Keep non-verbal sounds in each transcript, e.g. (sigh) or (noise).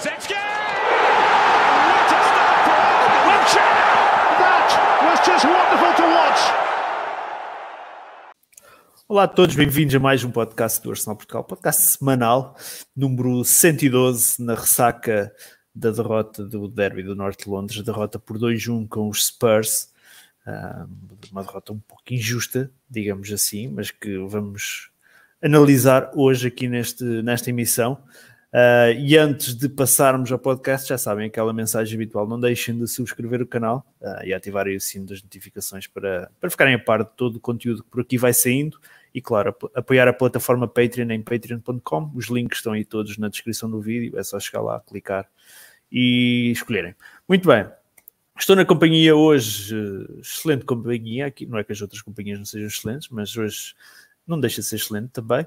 Kulusevski! What a start for Wiltshire! That was just wonderful to watch. Olá a todos, bem-vindos a mais um podcast do Arsenal Portugal, podcast semanal, número 112, na ressaca da derrota do Derby do Norte de Londres, derrota por 2-1 com os Spurs, uma derrota um pouco injusta, digamos assim, mas que vamos analisar hoje aqui neste, nesta emissão. Uh, e antes de passarmos ao podcast, já sabem aquela mensagem habitual: não deixem de subscrever o canal uh, e ativarem o sino das notificações para, para ficarem a par de todo o conteúdo que por aqui vai saindo. E claro, apoiar a plataforma Patreon em patreon.com. Os links estão aí todos na descrição do vídeo, é só chegar lá, clicar e escolherem. Muito bem, estou na companhia hoje, excelente companhia aqui. Não é que as outras companhias não sejam excelentes, mas hoje não deixa de ser excelente também.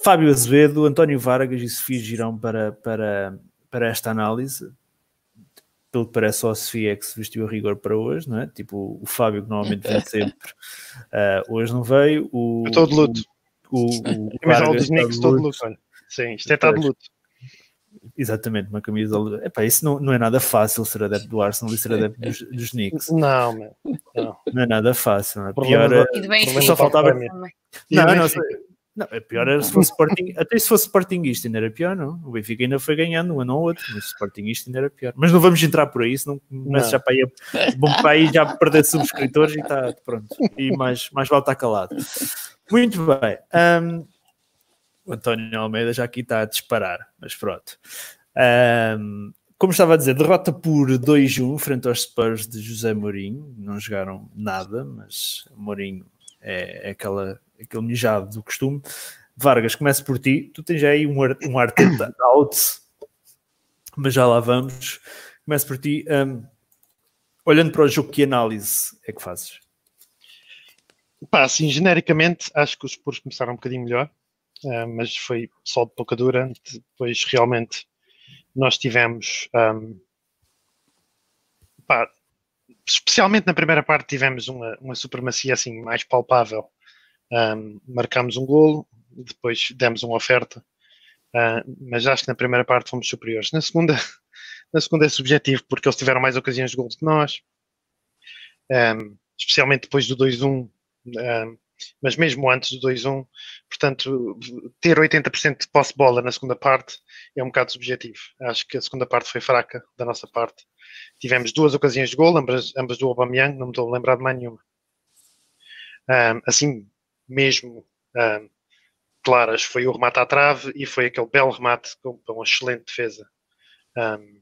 Fábio Azevedo, António Vargas e Sofia Girão para, para, para esta análise. Pelo que parece, só a Sofia é que se vestiu a rigor para hoje, não é? Tipo, o Fábio, que normalmente vem (laughs) sempre, uh, hoje não veio. O, estou de luto. O, o, o Vargas dos Knicks, estou de luto. Sim, isto é estar de luto. Exatamente, uma camisa. Epá, isso não, não é nada fácil ser adepto do Arsenal e ser adepto dos, dos Knicks. Não, man. não. Não é nada fácil. Não é? Pior, é- E de bem só faltava. Não, Não, não, é pior era se fosse Sporting, até se fosse Sportingista ainda era pior, não? O Benfica ainda foi ganhando um ano ou outro, mas Sportingista ainda era pior. Mas não vamos entrar por aí, senão começa já para aí, a, bom para aí já perder subscritores e está pronto. E mais, mais vale estar calado. Muito bem. Um, o António Almeida já aqui está a disparar, mas pronto. Um, como estava a dizer, derrota por 2-1 frente aos Spurs de José Mourinho. Não jogaram nada, mas Mourinho é, é aquela aquele mijado do costume. Vargas, começo por ti. Tu tens aí um, um Arteta out, mas já lá vamos. Começo por ti. Um, olhando para o jogo, que análise é que fazes? Pá, assim, genericamente, acho que os Spurs começaram um bocadinho melhor, uh, mas foi só de pouca dura. Depois, realmente, nós tivemos. Um, pá, especialmente na primeira parte, tivemos uma, uma supremacia assim mais palpável. Um, marcámos um golo, depois demos uma oferta, uh, mas acho que na primeira parte fomos superiores. Na segunda, (laughs) na segunda é subjetivo, porque eles tiveram mais ocasiões de golo que nós, um, especialmente depois do 2-1, um, mas mesmo antes do 2-1, portanto, ter 80% de posse bola na segunda parte é um bocado subjetivo. Acho que a segunda parte foi fraca da nossa parte. Tivemos duas ocasiões de gol, ambas, ambas do Aubameyang, não me estou a lembrar de mais nenhuma. Um, assim, mesmo um, claras foi o remate à trave e foi aquele belo remate com, com uma excelente defesa. Um,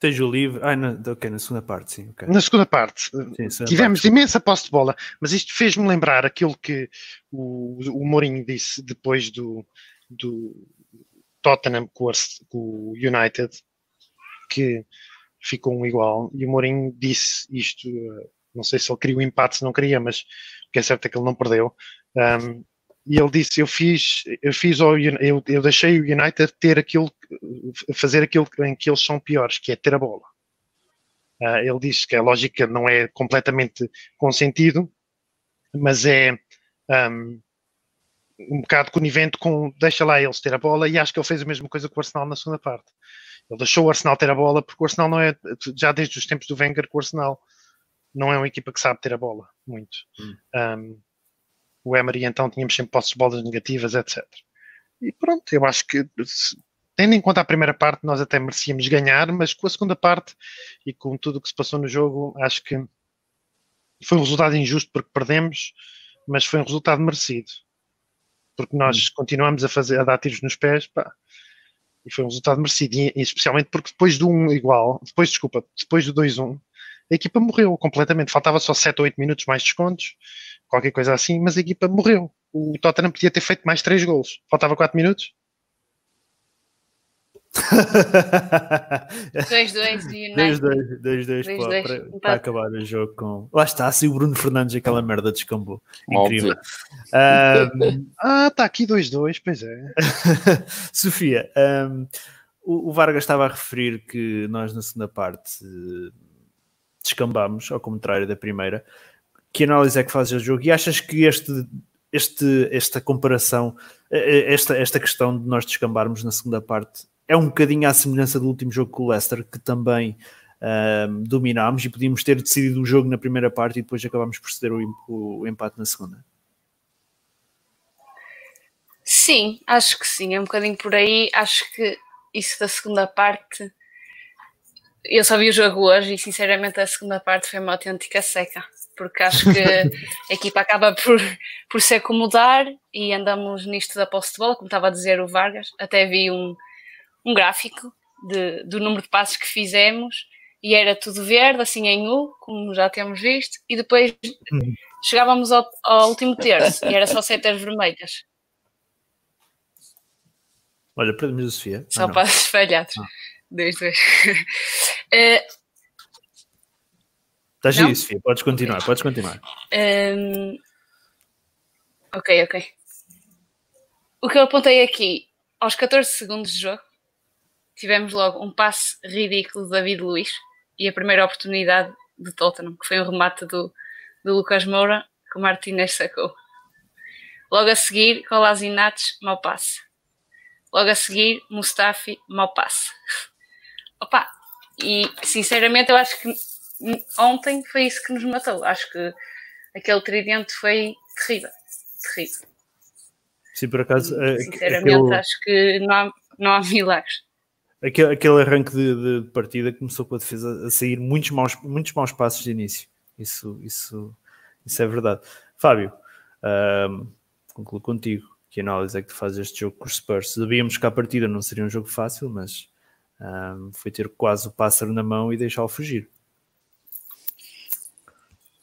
Tens o livre. Ah, na, okay, na segunda parte, sim. Okay. Na segunda parte. Sim, segunda tivemos parte. imensa posse de bola, mas isto fez-me lembrar aquilo que o, o Mourinho disse depois do, do Tottenham com, com o United, que ficou um igual. E o Mourinho disse isto, não sei se ele queria o empate, se não queria, mas o que é certo é que ele não perdeu. Um, e ele disse: Eu fiz, eu fiz eu, eu deixei o United ter aquilo, fazer aquilo em que eles são piores, que é ter a bola. Uh, ele diz que a lógica não é completamente consentido, mas é um, um bocado conivente com deixa lá eles ter a bola, e acho que ele fez a mesma coisa com o Arsenal na segunda parte. Ele deixou o Arsenal ter a bola, porque o Arsenal não é, já desde os tempos do Wenger, que o Arsenal não é uma equipa que sabe ter a bola muito. Hum. Um, o Emery então tínhamos sempre posses de bolas negativas, etc. E pronto, eu acho que tendo em conta a primeira parte, nós até merecíamos ganhar, mas com a segunda parte e com tudo o que se passou no jogo, acho que foi um resultado injusto porque perdemos, mas foi um resultado merecido. Porque nós hum. continuamos a fazer a dar tiros nos pés, pá, e foi um resultado merecido, e, especialmente porque depois do 1 igual, depois, desculpa, depois do 2-1, a equipa morreu completamente. Faltava só 7 ou 8 minutos mais descontos qualquer coisa assim, mas a equipa morreu. O Tottenham podia ter feito mais 3 golos. Faltava 4 minutos. 2-2 2-2 (laughs) para, para acabar o jogo com. Lá está, assim o Bruno Fernandes, aquela merda descambou. Incrível. (laughs) Um... ah, está aqui 2-2, pois é. (laughs) Sofia, um, o, o, Vargas estava a referir que nós na segunda parte descambámos, ao contrário da primeira que análise é que fazes do jogo e achas que este, este, esta comparação, esta, esta questão de nós descambarmos na segunda parte, é um bocadinho à semelhança do último jogo com o Leicester, que também um, dominámos e podíamos ter decidido o jogo na primeira parte e depois acabámos por ceder o, o empate na segunda. Sim, acho que sim, é um bocadinho por aí. Acho que isso da segunda parte. Eu só vi o jogo hoje e sinceramente a segunda parte foi uma autêntica seca, porque acho que (laughs) a equipa acaba por, por se acomodar e andamos nisto da posse de bola, como estava a dizer o Vargas. Até vi um, um gráfico de, do número de passos que fizemos e era tudo verde, assim em U, como já temos visto, e depois uhum. chegávamos ao, ao, último terço e era só setas vermelhas. Olha, para a Sofia. Só ah, passos falhados. Ah. Dois, dois. uh, (laughs) Está giro, Sofia, podes continuar, okay. podes continuar. Um, ok, ok. O que eu apontei aqui, aos 14 segundos de jogo, tivemos logo um passe ridículo de David Luiz e a primeira oportunidade de Tottenham, que foi um remate do, do Lucas Moura, que o Martinez sacou. Logo a seguir, Kolasinac, mau passe. Logo a seguir, Mustafi, mau passe. (laughs) Opa, e sinceramente eu acho que ontem foi isso que nos matou. Acho que aquele tridente foi terrível. Terrível. Sim, por acaso. E, sinceramente, aquele... acho que não há, não há (laughs) milagres aquele, aquele arranque de, de, partida começou com a defesa a sair muitos maus, muitos maus passos de início. Isso, isso, isso é verdade. Fábio, um, concluo contigo. Que análise é que tu fazes este jogo com os Spurs? Sabíamos que a partida não seria um jogo fácil, mas um, foi ter quase o pássaro na mão e deixá-lo fugir.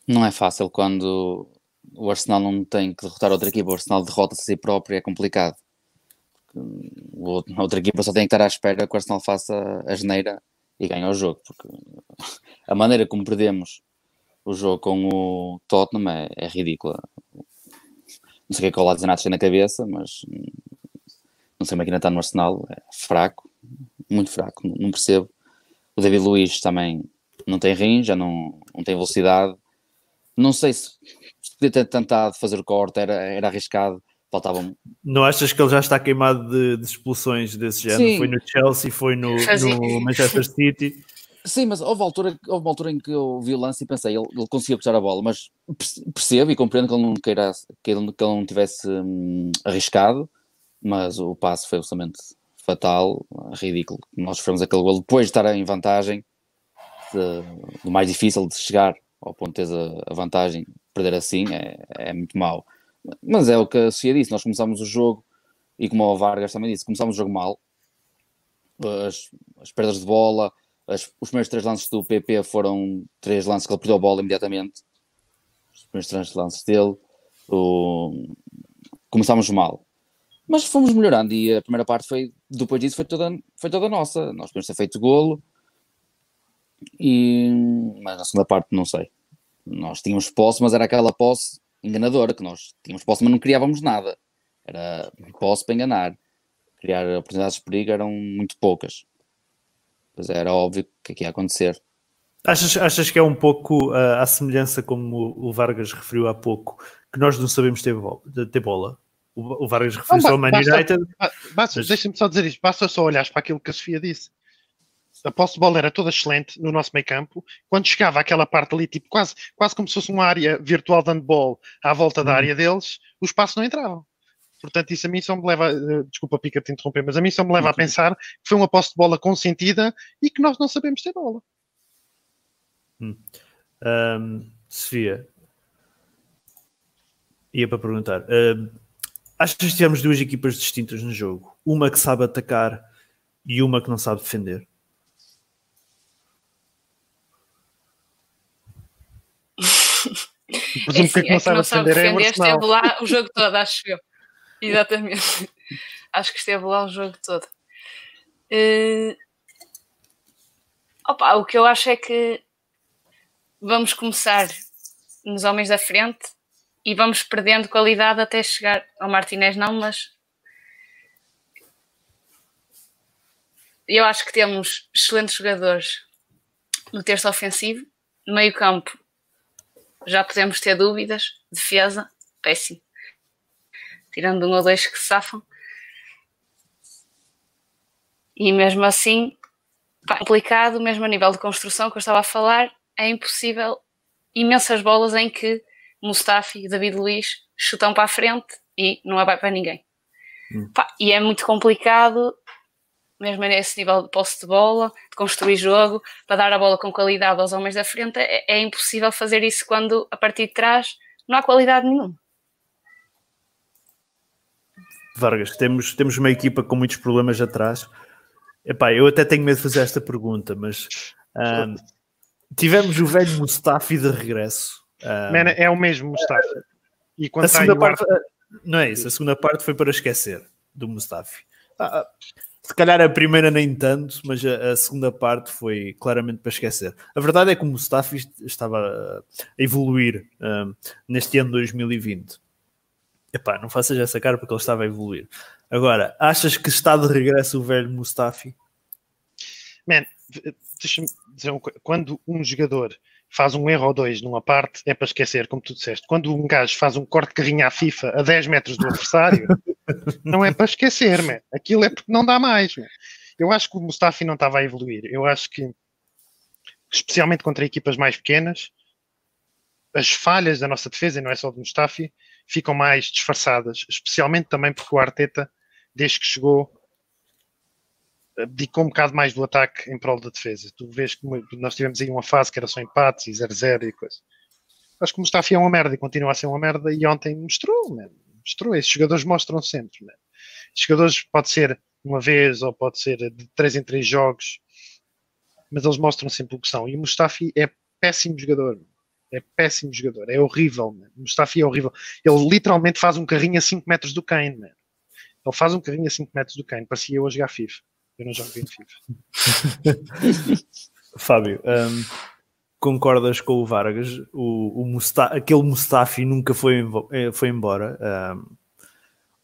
Não é fácil quando o Arsenal não tem que derrotar outra equipa, o Arsenal derrota-se a si próprio, é complicado a outra equipa só tem que estar à espera que o Arsenal faça a geneira e ganhe o jogo, porque a maneira como perdemos o jogo com o Tottenham é, é ridícula. Não sei o que é que o tem na cabeça, mas não sei como é que ainda está no Arsenal, é fraco, muito fraco, não percebo. O David Luiz também não tem rim, já não, não tem velocidade. Não sei se, se podia ter tentado fazer corte, era, era arriscado faltavam. Não achas que ele já está queimado de, de expulsões desse género? Sim. Foi no Chelsea, foi no, (laughs) no Manchester City. Sim, mas houve, altura, houve uma altura em que eu vi o lance e pensei, ele, ele conseguia puxar a bola, mas percebo e compreendo que ele não queira, que ele, que ele não tivesse hum, arriscado, mas o passe foi absolutamente fatal, ridículo. Nós sofremos aquele gol depois de estar em vantagem, de, do mais difícil de chegar ao ponto de ter a, a vantagem, perder assim é, é muito mau. Mas é o que a Sofia disse, nós começámos o jogo, e como o Vargas também disse, começámos o jogo mal. As, as perdas de bola, as, os primeiros três lances do PP foram três lances que ele perdeu a bola imediatamente. Os primeiros três lances dele. O, começámos mal. Mas fomos melhorando e a primeira parte foi, depois disso, foi toda, foi toda nossa. Nós podemos ter feito golo. E, mas na segunda parte, não sei. Nós tínhamos posse, mas era aquela posse enganadora, que nós tínhamos posse, mas não criávamos nada. Era posse para enganar. Criar oportunidades de perigo eram muito poucas. Pois era óbvio que aqui ia acontecer. Achas, achas que é um pouco uh, a semelhança como o Vargas referiu há pouco, que nós não sabemos ter bola? Ter bola? O, o Vargas referiu-se ao Man United. Basta, mas... Deixa-me só dizer isto, basta só olhar para aquilo que a Sofia disse a posse de bola era toda excelente no nosso meio campo. Quando chegava àquela parte ali, tipo, quase, quase como se fosse uma área virtual de handball à volta da uhum. área deles, os passos não entravam. Portanto, isso a mim só me leva, uh, desculpa Pica te interromper, mas a mim só me leva a pensar que foi uma posse de bola consentida e que nós não sabemos ter bola. Hum. Um, Sofia, ia para perguntar, uh, achas que tivemos duas equipas distintas no jogo? Uma que sabe atacar e uma que não sabe defender? Presumo é, que, é que não sabe defender, é esteve lá o jogo todo, acho eu. (laughs) Exatamente. acho que esteve lá o jogo todo. Uh... Opa, o que eu acho é que vamos começar nos homens da frente e vamos perdendo qualidade até chegar ao Martinez, não, mas eu acho que temos excelentes jogadores no terço ofensivo, no meio campo já podemos ter dúvidas. Defesa, péssimo. Tirando um ou dois que safam. E mesmo assim, pá, complicado, mesmo a nível de construção que eu estava a falar, é impossível imensas bolas em que Mustafi e David Luiz chutam para a frente e não vai para ninguém. Hum. Pá, e é muito complicado, mesmo nesse nível de posse de bola, de construir jogo, para dar a bola com qualidade aos homens da frente, é, é impossível fazer isso quando a partir de trás não há qualidade nenhuma. Vargas, temos, temos uma equipa com muitos problemas atrás. Epá, eu até tenho medo de fazer esta pergunta, mas um, tivemos o velho Mustafi de regresso. Um, Man, é o mesmo Mustafi. E quando a segunda parte, não é isso, a segunda parte foi para esquecer do Mustafi. Ah, ah, se calhar a primeira nem tanto, mas a, a, segunda parte foi claramente para esquecer. A verdade é que o Mustafi estava a evoluir um, neste ano 2020. Epá, não faças essa cara porque ele estava a evoluir. Agora, achas que está de regresso o velho Mustafi? Man, deixa-me dizer uma coisa. Quando um jogador faz um erro ou dois numa parte, é para esquecer, como tu disseste. Quando um gajo faz um corte de carrinha à FIFA a 10 metros do adversário, (laughs) não é para esquecer, man. Aquilo é porque não dá mais, man. Eu acho que o Mustafi não estava a evoluir. Eu acho que, especialmente contra equipas mais pequenas, as falhas da nossa defesa, e não é só do Mustafi, ficam mais disfarçadas, especialmente também porque o Arteta, desde que chegou, dedicou um bocado mais do ataque em prol da defesa. Tu vês que nós tivemos aí uma fase que era só empates e 0-0 e coisa. Acho que o Mustafi é uma merda e continua a ser uma merda e ontem mostrou, man. mostrou. Esses jogadores mostram sempre. Man. Esses jogadores pode ser uma vez ou pode ser de 3 em 3 jogos, mas eles mostram sempre o que são. E o Mustafi é péssimo jogador. Man. É péssimo jogador, é horrível. Man. O Mustafi é horrível. Ele literalmente faz um carrinho a 5 metros do Kane. Man. Ele faz um carrinho a 5 metros do Kane. Parecia eu a jogar FIFA. Eu não jogo bem FIFA. (laughs) Fábio, um, concordas com o Vargas? O, o Musta aquele Mustafi nunca foi, eh, foi embora? Um,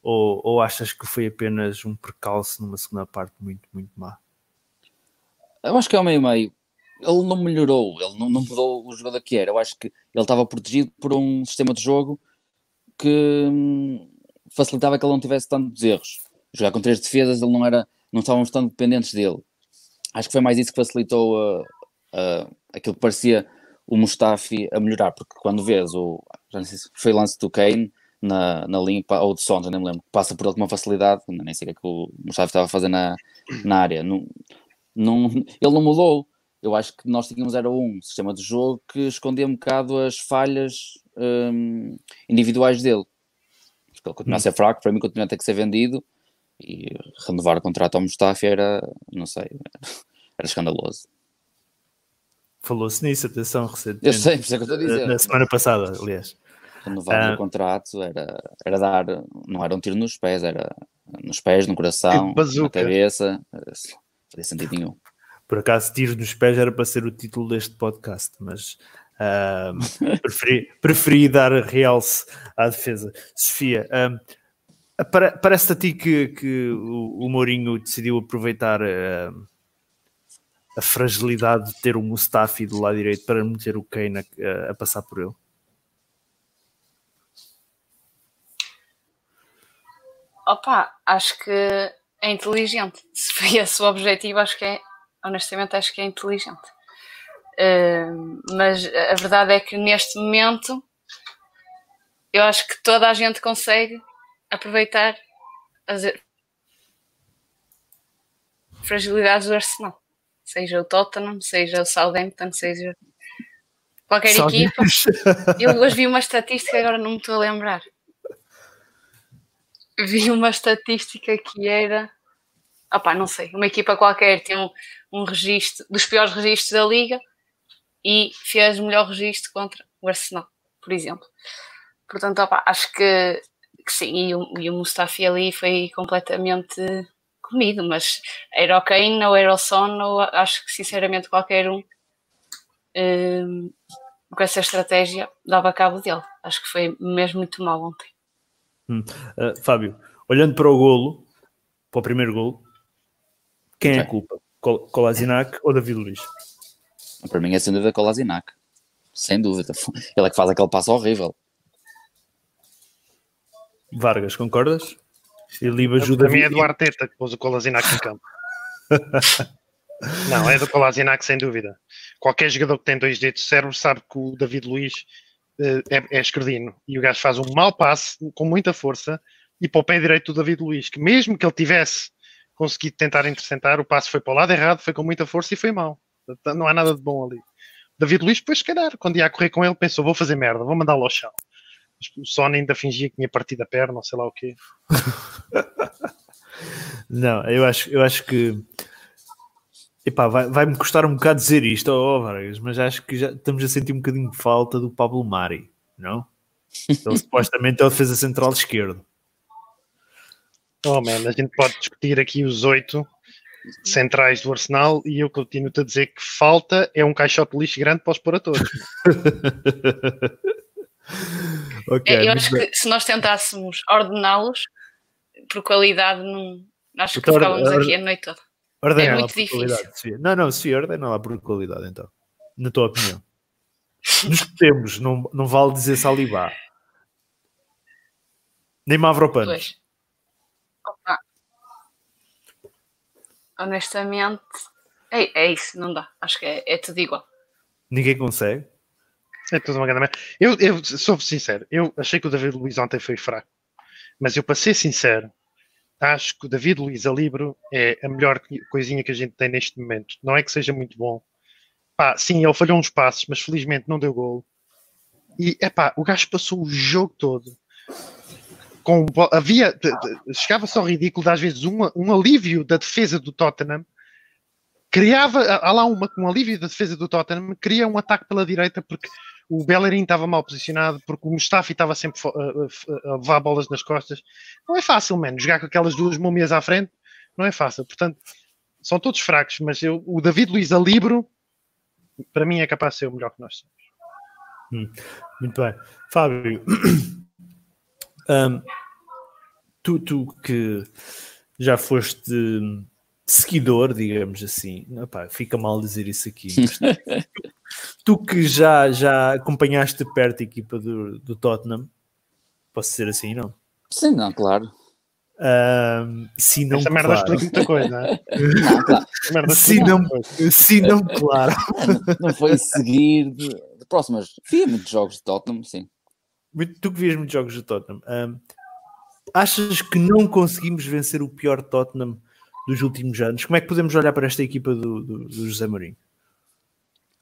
ou, ou achas que foi apenas um percalço numa segunda parte muito, muito má? Eu acho que é o meio-meio. Ele não melhorou, ele não, não mudou o jogador que era. Eu acho que ele estava protegido por um sistema de jogo que hum, facilitava que ele não tivesse tantos erros. Jogar com três defesas, ele não era não estávamos tão dependentes dele. Acho que foi mais isso que facilitou uh, uh, aquilo que parecia o Mustafi a melhorar, porque quando vês o, já não sei se foi lance do Kane na, na linha, ou de Son, já nem me lembro, passa por ele com uma facilidade, nem sei o que, é que o Mustafi estava a fazer na, na área. Não, não, ele não mudou. Eu acho que nós tínhamos era um sistema de jogo que escondia um bocado as falhas um, individuais dele. Porque ele continua a hum. ser fraco, para mim continua a ter que ser vendido e renovar o contrato ao Mustafa era, não sei, (laughs) era escandaloso. Falou-se nisso, atenção, recentemente. Eu sei, por isso é que eu estou a dizer. Na semana passada, aliás. Renovar ah. o contrato era, era dar, não era um tiro nos pés, era nos pés, no coração, na cabeça, não fazia sentido nenhum. Por acaso, tiro nos pés era para ser o título deste podcast, mas uh, (laughs) preferi, preferi dar realce à defesa. Sofia, uh, Parece-te a ti que, que o, Mourinho decidiu aproveitar uh, a fragilidade de ter o Mustafi do lado direito para meter o Kane a, a passar por ele? Opa, acho que é inteligente. (laughs) Se foi esse o objetivo, acho que é, honestamente, acho que é inteligente. Uh, mas a verdade é que neste momento eu acho que toda a gente consegue aproveitar as fragilidades do Arsenal. Seja o Tottenham, seja o Southampton, seja qualquer equipa. Eu hoje vi uma estatística, agora não me estou a lembrar. Vi uma estatística que era. Opá, não sei, uma equipa qualquer tem um, um registro dos piores registros da liga e fez o melhor registro contra o Arsenal, por exemplo. Portanto, opa, acho que sim, e o, e o Mustafi ali foi completamente comido, mas era o Kane ou era o Son, ou acho que sinceramente qualquer um, um com essa estratégia dava cabo dele. Acho que foi mesmo muito mal ontem. Hum. Uh, Fábio, olhando para o golo, para o primeiro golo, quem é a culpa? Col Kolasinac ou David Luiz? Para mim é sem dúvida Kolasinac. Sem dúvida. Ele é que faz aquele passo horrível. Vargas, concordas? Ele ajuda Para mim é do Arteta que pôs o Colasinac em campo. Não, é do Kolasinac sem dúvida. Qualquer jogador que tem dois dedos de cérebro sabe que o David Luiz uh, é, é esquerdino e o gajo faz um mau passe com muita força e para o pé direito do David Luiz, que mesmo que ele tivesse conseguido tentar intercentar, o passe foi para o lado errado, foi com muita força e foi mal. Não há nada de bom ali. David Luiz, depois, se calhar, quando ia a correr com ele, pensou: vou fazer merda, vou mandá-lo ao chão. O Sony ainda fingia que tinha partido a perna, ou sei lá o quê. (laughs) não, eu acho, eu acho que Epá, vai, vai-me custar um bocado dizer isto, oh, Vargas, mas acho que já estamos a sentir um bocadinho de falta do Pablo Mari, não? Ele supostamente é o defesa central esquerdo. Oh man, a gente pode discutir aqui os oito centrais do Arsenal e eu continuo-te a dizer que falta é um caixote de lixo grande para os pôr a todos. (laughs) (laughs) okay, eu acho que se nós tentássemos ordená-los por qualidade, não, acho que ficávamos aqui a noite toda. Ordena é muito difícil. Não, não, se ordena lá por qualidade, então. Na tua opinião. Nos que temos, não, não vale dizer Salibá. Nem Mavropanos. Opa. Honestamente, é, é isso, não dá. Acho que é, é tudo igual. Ninguém consegue. É tudo uma grande eu, eu sou sincero, eu achei que o David Luiz ontem foi fraco. Mas eu, para ser sincero, acho que o David Luiz a Libro é a melhor coisinha que a gente tem neste momento. Não é que seja muito bom. Pá, sim, ele falhou uns passos, mas felizmente não deu gol. E é pá, o gajo passou o jogo todo. Com, havia, chegava só ridículo, às vezes, um, um alívio da defesa do Tottenham. Criava, há lá uma com um alívio da defesa do Tottenham, cria um ataque pela direita porque o Bellerin estava mal posicionado porque o Mustafi estava sempre a, levar bolas nas costas. Não é fácil, mano. Jogar com aquelas duas múmias à frente não é fácil. Portanto, são todos fracos, mas eu, o David Luiz a Libro, para mim, é capaz de ser o melhor que nós somos. Hum, muito bem. Fábio, (coughs) um, tu, tu que já foste seguidor, digamos assim, Epá, fica mal dizer isso aqui, (laughs) tu que já, já acompanhaste de perto a equipa do, do Tottenham, posso dizer assim, não? Sim, não, claro. Um, se não Essa merda claro. explica muita coisa, não é? Não, claro. se, não, se não, claro. Não, não foi seguir de, de próximas. Vi muitos jogos de Tottenham, sim. Tu que vias muitos jogos de Tottenham, um, achas que não conseguimos vencer o pior Tottenham dos últimos anos? Como é que podemos olhar para esta equipa do, do, do José Mourinho?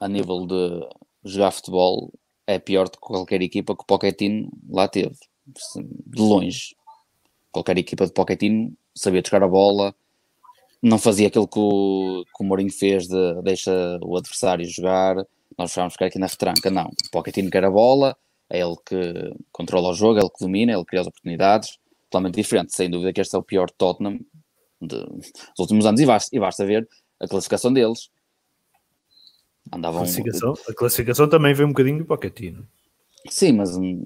A nível de jogar futebol é pior do que qualquer equipa que o Pochettino lá teve, de longe. Qualquer equipa de Pochettino sabia tocar a bola, não fazia aquilo que o, que o Mourinho fez de deixa o adversário jogar, nós que era aqui na retranca, não. O Pochettino quer a bola, é ele que controla o jogo, é ele que domina, é ele que cria as oportunidades, totalmente diferente. Sem dúvida que este é o pior Tottenham de, dos últimos anos e basta, e basta ver a classificação deles. Andavam... A, classificação, a classificação também veio um bocadinho do Pochettino. Sim, mas hum,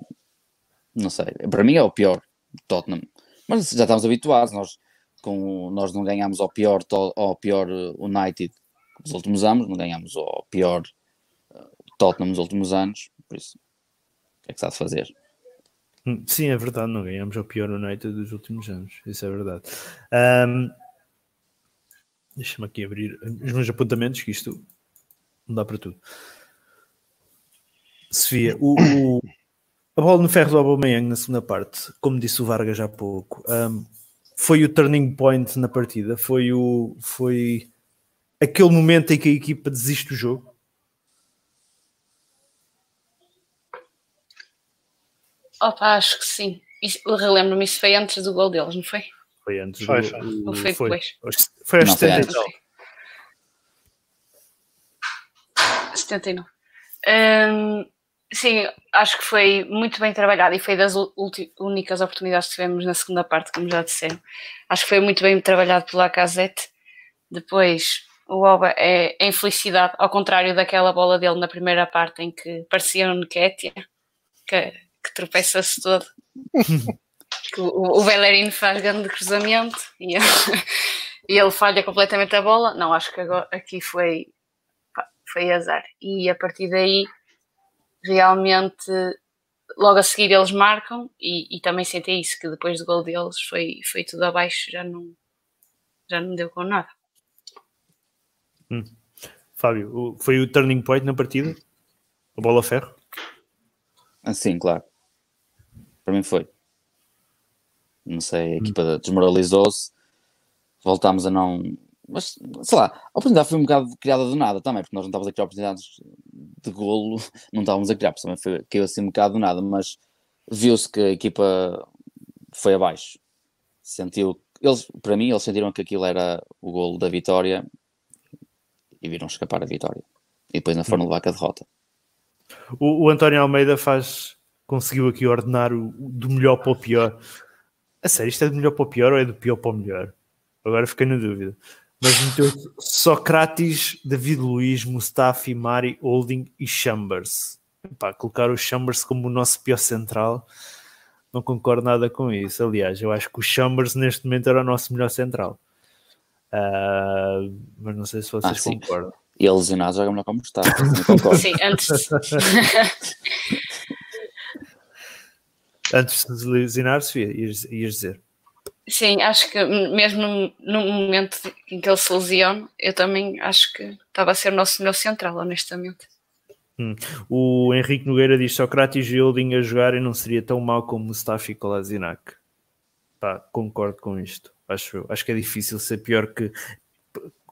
não sei. Para mim é o pior Tottenham. Mas já estamos habituados. Nós, com, nós não ganhamos ao pior, ao pior uh, United nos últimos anos, não ganhamos ao pior uh, Tottenham nos últimos anos. Por isso, o que é que há de fazer? Hum, sim, é verdade, não ganhamos ao pior United dos últimos anos, isso é verdade. Um, Deixa-me aqui abrir os meus apontamentos, que isto não dá para tudo. Sofia, o, o, a bola no ferro do Aubameyang na segunda parte, como disse o Vargas há pouco, um, foi o turning point na partida, foi o foi aquele momento em que a equipa desiste do jogo. Opa, acho que sim. Relembro-me, isso foi antes do gol deles, não foi? Foi antes foi, do, foi. Ou foi, foi depois? Foi aos 70 79. Um, sim, acho que foi muito bem trabalhado e foi das únicas oportunidades que tivemos na segunda parte, como já disseram. Acho que foi muito bem trabalhado pela Casette. Depois, o Oba é, é infelicidade, ao contrário daquela bola dele na primeira parte em que parecia um Nketiah, que, que tropeça-se todo. (laughs) o, o Bellerin faz grande cruzamento e, (laughs) e ele falha completamente a bola. Não, acho que agora, aqui foi foi azar. E a partir daí, realmente, logo a seguir eles marcam e, e também senti isso, que depois do gol deles foi, foi tudo abaixo, já não, já não deu com nada. Hum. Fábio, foi o turning point na partida? A bola a ferro? Ah, Sim, claro. Para mim foi. Não sei, a equipa desmoralizou-se. Voltámos a não. Mas, sei lá, a oportunidade foi um bocado criada do nada também, porque nós não estávamos a criar oportunidades de golo, (laughs) não estávamos a criar, porque também foi, caiu assim um bocado do nada, mas viu-se que a equipa foi abaixo. Sentiu. Eles, para mim, eles sentiram que aquilo era o golo da vitória e viram escapar a vitória. E depois não foram levar a derrota. O, o António Almeida faz, conseguiu aqui ordenar o do melhor para o pior. A sério, isto é do melhor para o pior ou é do pior para o melhor? Agora fiquei na dúvida. Mas meteu Sócrates, David Luiz, Mustafi, Mari, Holding e Chambers. Epá, colocar o Chambers como o nosso pior central, não concordo nada com isso. Aliás, eu acho que o Chambers neste momento era o nosso melhor central. Ah, mas não sei se vocês Ah, concordam. E ele lesionado joga melhor como está. não concordo. Sim, antes. (laughs) Antes de se lesionar, Sofia, ias, ias dizer. Sim, acho que mesmo no, momento em que ele se lesiona, eu também acho que estava a ser o nosso melhor central, honestamente. O Henrique Nogueira diz Sócrates e Holding a jogarem não seria tão mal como Mustafi e Kolasinac. Pá, concordo com isto. Acho, acho que é difícil ser pior que.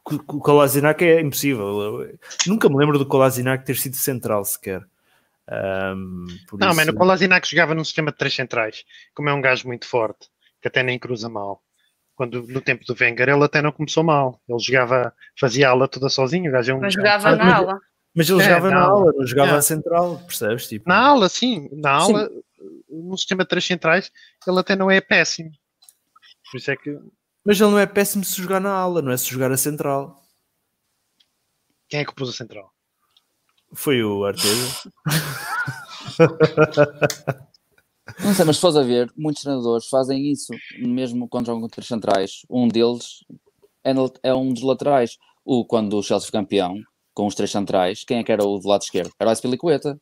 O Kolasinac é impossível. Eu nunca me lembro do Kolasinac ter sido central sequer. Por Não, isso- mano, o Kolasinac jogava num sistema de três centrais, como é um gajo muito forte, que até nem cruza mal. Quando no tempo do Wenger ele até não começou mal. Ele jogava, fazia aula toda sozinho, o gajo é um Mas jogava Ah, na ala. Mas ele É, jogava na aula, não jogava É. a central, percebes? Tipo, Na aula, sim, na aula, num sistema de três centrais, ele até não é péssimo. Por isso é que Mas ele não é péssimo se jogar na aula, não é se jogar a central. quem é que pôs a central? Foi o Arteta. (laughs) Não sei, mas se fores a ver, muitos treinadores fazem isso, mesmo quando jogam com três centrais. Um deles é, é um dos laterais. O, quando o Chelsea foi campeão, com os três centrais, quem é que era o do lado esquerdo? Era o Espilicueta,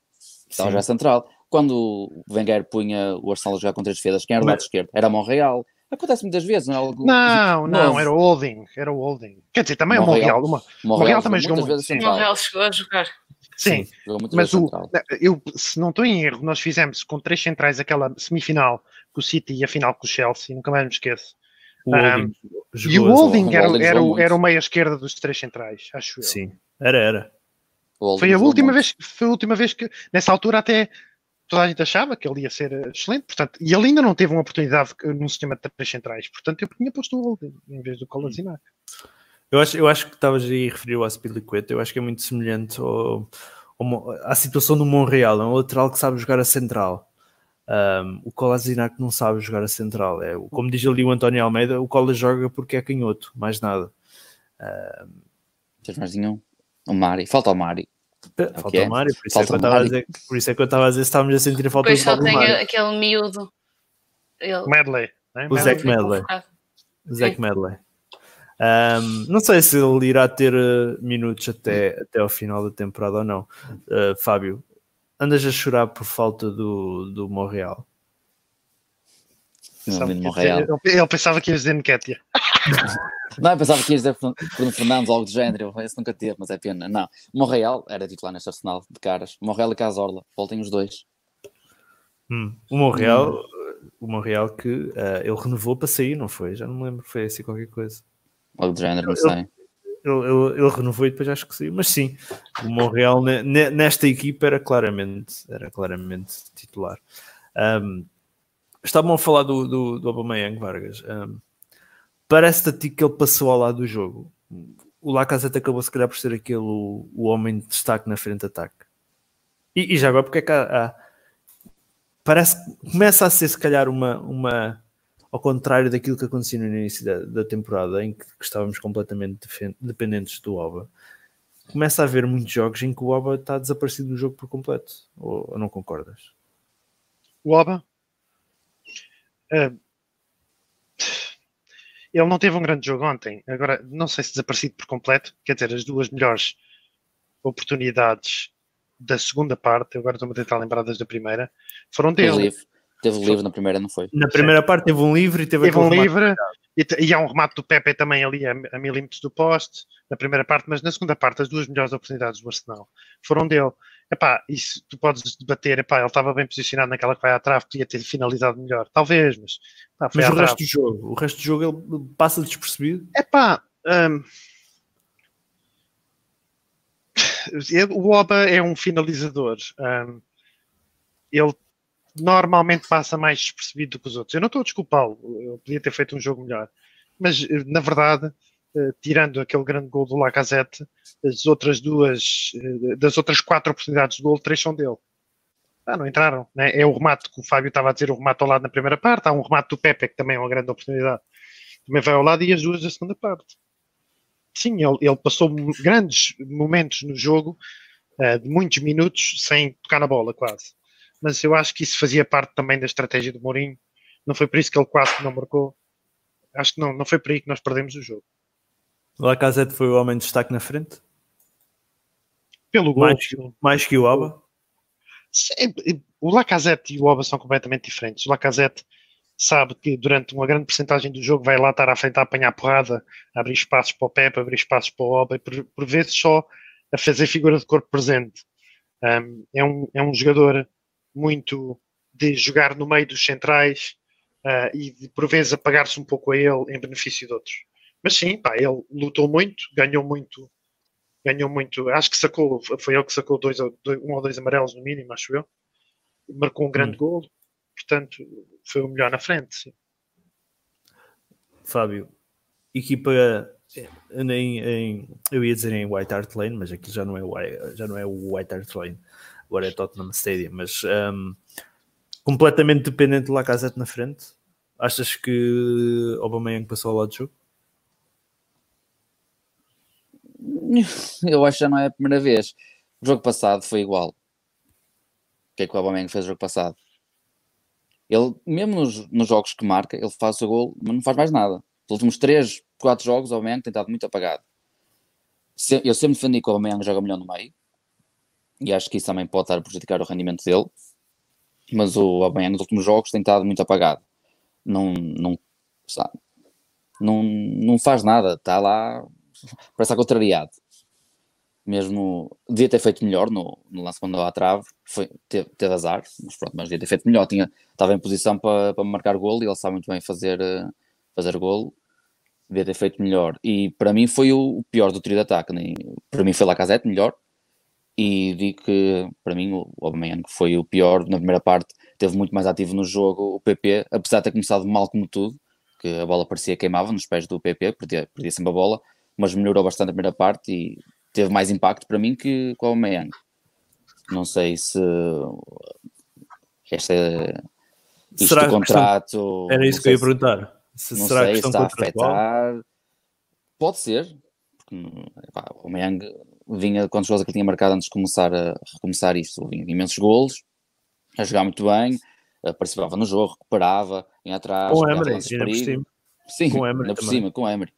estava já central. Quando o Wenger punha o Arsenal a jogar com três defesas, quem era o lado esquerdo? Era Monreal. Acontece muitas vezes, não é algo Não, não, novo. era o Holding, era o Holding. Quer dizer, também é o Monreal. Monreal. Uma, Monreal Monreal também jogou muito, vezes sim. Monreal chegou a jogar. Sim, muitas mas o, central. eu, se não estou em erro, nós fizemos com três centrais aquela semifinal com o City e a final com o Chelsea, nunca mais me esqueço. O Holding E o Holding era, era, o- era o meia esquerda dos três centrais, acho eu. Sim, era, era. Foi a última muito. vez, foi a última vez que nessa altura até toda a gente achava que ele ia ser eh, excelente, portanto, e ele ainda não teve uma oportunidade num sistema de três centrais, portanto eu tinha posto o Holding em vez do Kolasinac. Eu acho, eu acho que estavas aí a referir ao Aspilicueta, eu acho que é muito semelhante ao, ao à situação do Monreal, é um lateral que sabe jogar a central. Um, o Kolasinac não sabe jogar a central. É, o- como diz ali o António Almeida, o Cola joga porque é canhoto, mais nada. Tens mais nenhum? O Mari. Falta o Mari. Falta Ok. o Mário, por isso, é Falta que eu o estava a Mário. dizer, por isso é que eu estava a dizer se estávamos a sentir a falta Depois do só Pablo tem Mário. aquele miúdo. Ele, Medley, né? O Medley. Medley. convocado. Zach Medley. Um, não sei se ele irá ter uh, minutos até, até ao final da temporada ou não. Uh, Fábio, andas a chorar por falta do, do menino que ia Monreal. dizer- Ele, ele pensava que ia dizer Nketiah. (laughs) Não, eu pensava que ias dizer Bruno Fernandes ou algo do género. Esse nunca teve, mas é pena. Não. Monreal era titular neste arsenal de caras. Monreal e Casorla. Voltem os dois. Hum, O Monreal, o Monreal que uh, ele renovou para sair, não foi? Já não me lembro, foi assim qualquer coisa. Algo do género, não Eu- sei. Ele renovou e depois acho que saiu, mas sim, o Monreal ne- nesta equipa era claramente, era claramente titular. Um, estavam a falar do, do, do Aubameyang, Vargas. Um, Parece-te a ti que ele passou ao lado do jogo. O Lacazette acabou se calhar por ser aquele o, o homem de destaque na frente de ataque. E, e já agora, porque é que há, há- parece começa a ser se calhar uma, uma ao contrário daquilo que acontecia no início da, da temporada, em que, que estávamos completamente dependentes do Oba, começa a haver muitos jogos em que o Oba está desaparecido do jogo por completo. Ou, ou não concordas? O Oba. eh, ele não teve um grande jogo ontem. Agora, não sei se desaparecido por completo. Quer dizer, as duas melhores oportunidades da segunda parte, agora estou-me a tentar lembrar das da primeira, foram dele. Teve livre na primeira, não foi? Na primeira parte teve um livre e teve, Teve um livre E, e há um remate do Pepe também ali a, a milímetros do poste, na primeira parte, mas na segunda parte as duas melhores oportunidades do Arsenal foram dele. Epá, isso tu podes debater, epá, ele estava bem posicionado naquela que vai à trave, podia ter finalizado melhor, talvez, mas... Epá, mas o resto do jogo, o resto do jogo ele passa despercebido? Epá, um, o Oba é um finalizador. Um, ele normalmente passa mais despercebido do que os outros. Eu não estou a desculpá-lo, eu podia ter feito um jogo melhor. Mas, na verdade, uh, tirando aquele grande gol do Lacazette, as outras duas, uh, das outras quatro oportunidades de gol, três são dele. Ah, não entraram. Né? É o remate que o Fábio estava a dizer, o remate ao lado na primeira parte. Há um remate do Pepe, que também é uma grande oportunidade. Também vai ao lado e as duas da segunda parte. Sim, ele, ele passou grandes momentos no jogo, de muitos minutos, sem tocar na bola, quase mas eu acho que isso fazia parte também da estratégia do Mourinho. Não foi por isso que ele quase não marcou. Acho que não, não foi por aí que nós perdemos o jogo. O Lacazette foi o homem de destaque na frente? Pelo gol. Mais, mais que o Oba? O Lacazette e o Oba são completamente diferentes. O Lacazette sabe que durante uma grande porcentagem do jogo vai lá estar à frente a apanhar porrada, a abrir espaços para o Pepe, abrir espaços para o Oba e por, por vezes só a fazer figura de corpo presente. Um, é, um, é um jogador muito de jogar no meio dos centrais uh, e de por vezes apagar-se um pouco a ele em benefício de outros. Mas sim, pá, ele lutou muito, ganhou muito, ganhou muito. Acho que sacou, foi ele que sacou dois, dois, um ou dois amarelos no mínimo, acho eu. Marcou um grande hum. gol, portanto, foi o melhor na frente. Sim. Fábio, equipa em, em, eu ia dizer em White Hart Lane, mas aqui já não é, já não é o White Hart Lane agora é Tottenham Stadium, mas um, completamente dependente de Lacazette na frente. Achas que Aubameyang passou ao lado do jogo? Eu acho que já não é a primeira vez. O jogo passado foi igual. O que é que o Aubameyang fez no jogo passado? Ele, mesmo nos, nos, jogos que marca, ele faz o gol, mas não faz mais nada. Nos últimos 3, 4 jogos, o Aubameyang tem estado muito apagado. Eu sempre defendi que o Aubameyang joga melhor no meio e acho que isso também pode estar a prejudicar o rendimento dele. Mas o Aubameyang nos últimos jogos tem estado muito apagado. Não, não, sabe, não, não faz nada, está lá, (laughs) parece contrariado. Mesmo devia ter feito melhor no, no lance quando à trave, foi, teve, teve azar, mas pronto, mas devia ter feito melhor. Tinha, estava em posição para, para marcar golo e ele sabe muito bem fazer, fazer golo devia ter feito melhor. E para mim foi o pior do trio de ataque. Nem, para mim foi Lacazette melhor, e digo que para mim o Aubameyang foi o pior na primeira parte, teve muito mais ativo no jogo o PP, apesar de ter começado mal como tudo, que a bola parecia queimava nos pés do PP, perdia, perdia sempre a bola, mas melhorou bastante a primeira parte e teve mais impacto para mim que com o Aubameyang. Não sei se esta isto será contrato era isso que eu ia perguntar. Se não será sei se está a afetar. Pode ser, porque pá, o Aubameyang vinha quantos gols é que ele tinha marcado antes de começar a recomeçar isto, vinha imensos golos, a jogar muito bem, participava no jogo, recuperava, vinha atrás, com Emery, ainda por cima. Sim, com Emery ainda por cima, com Emery.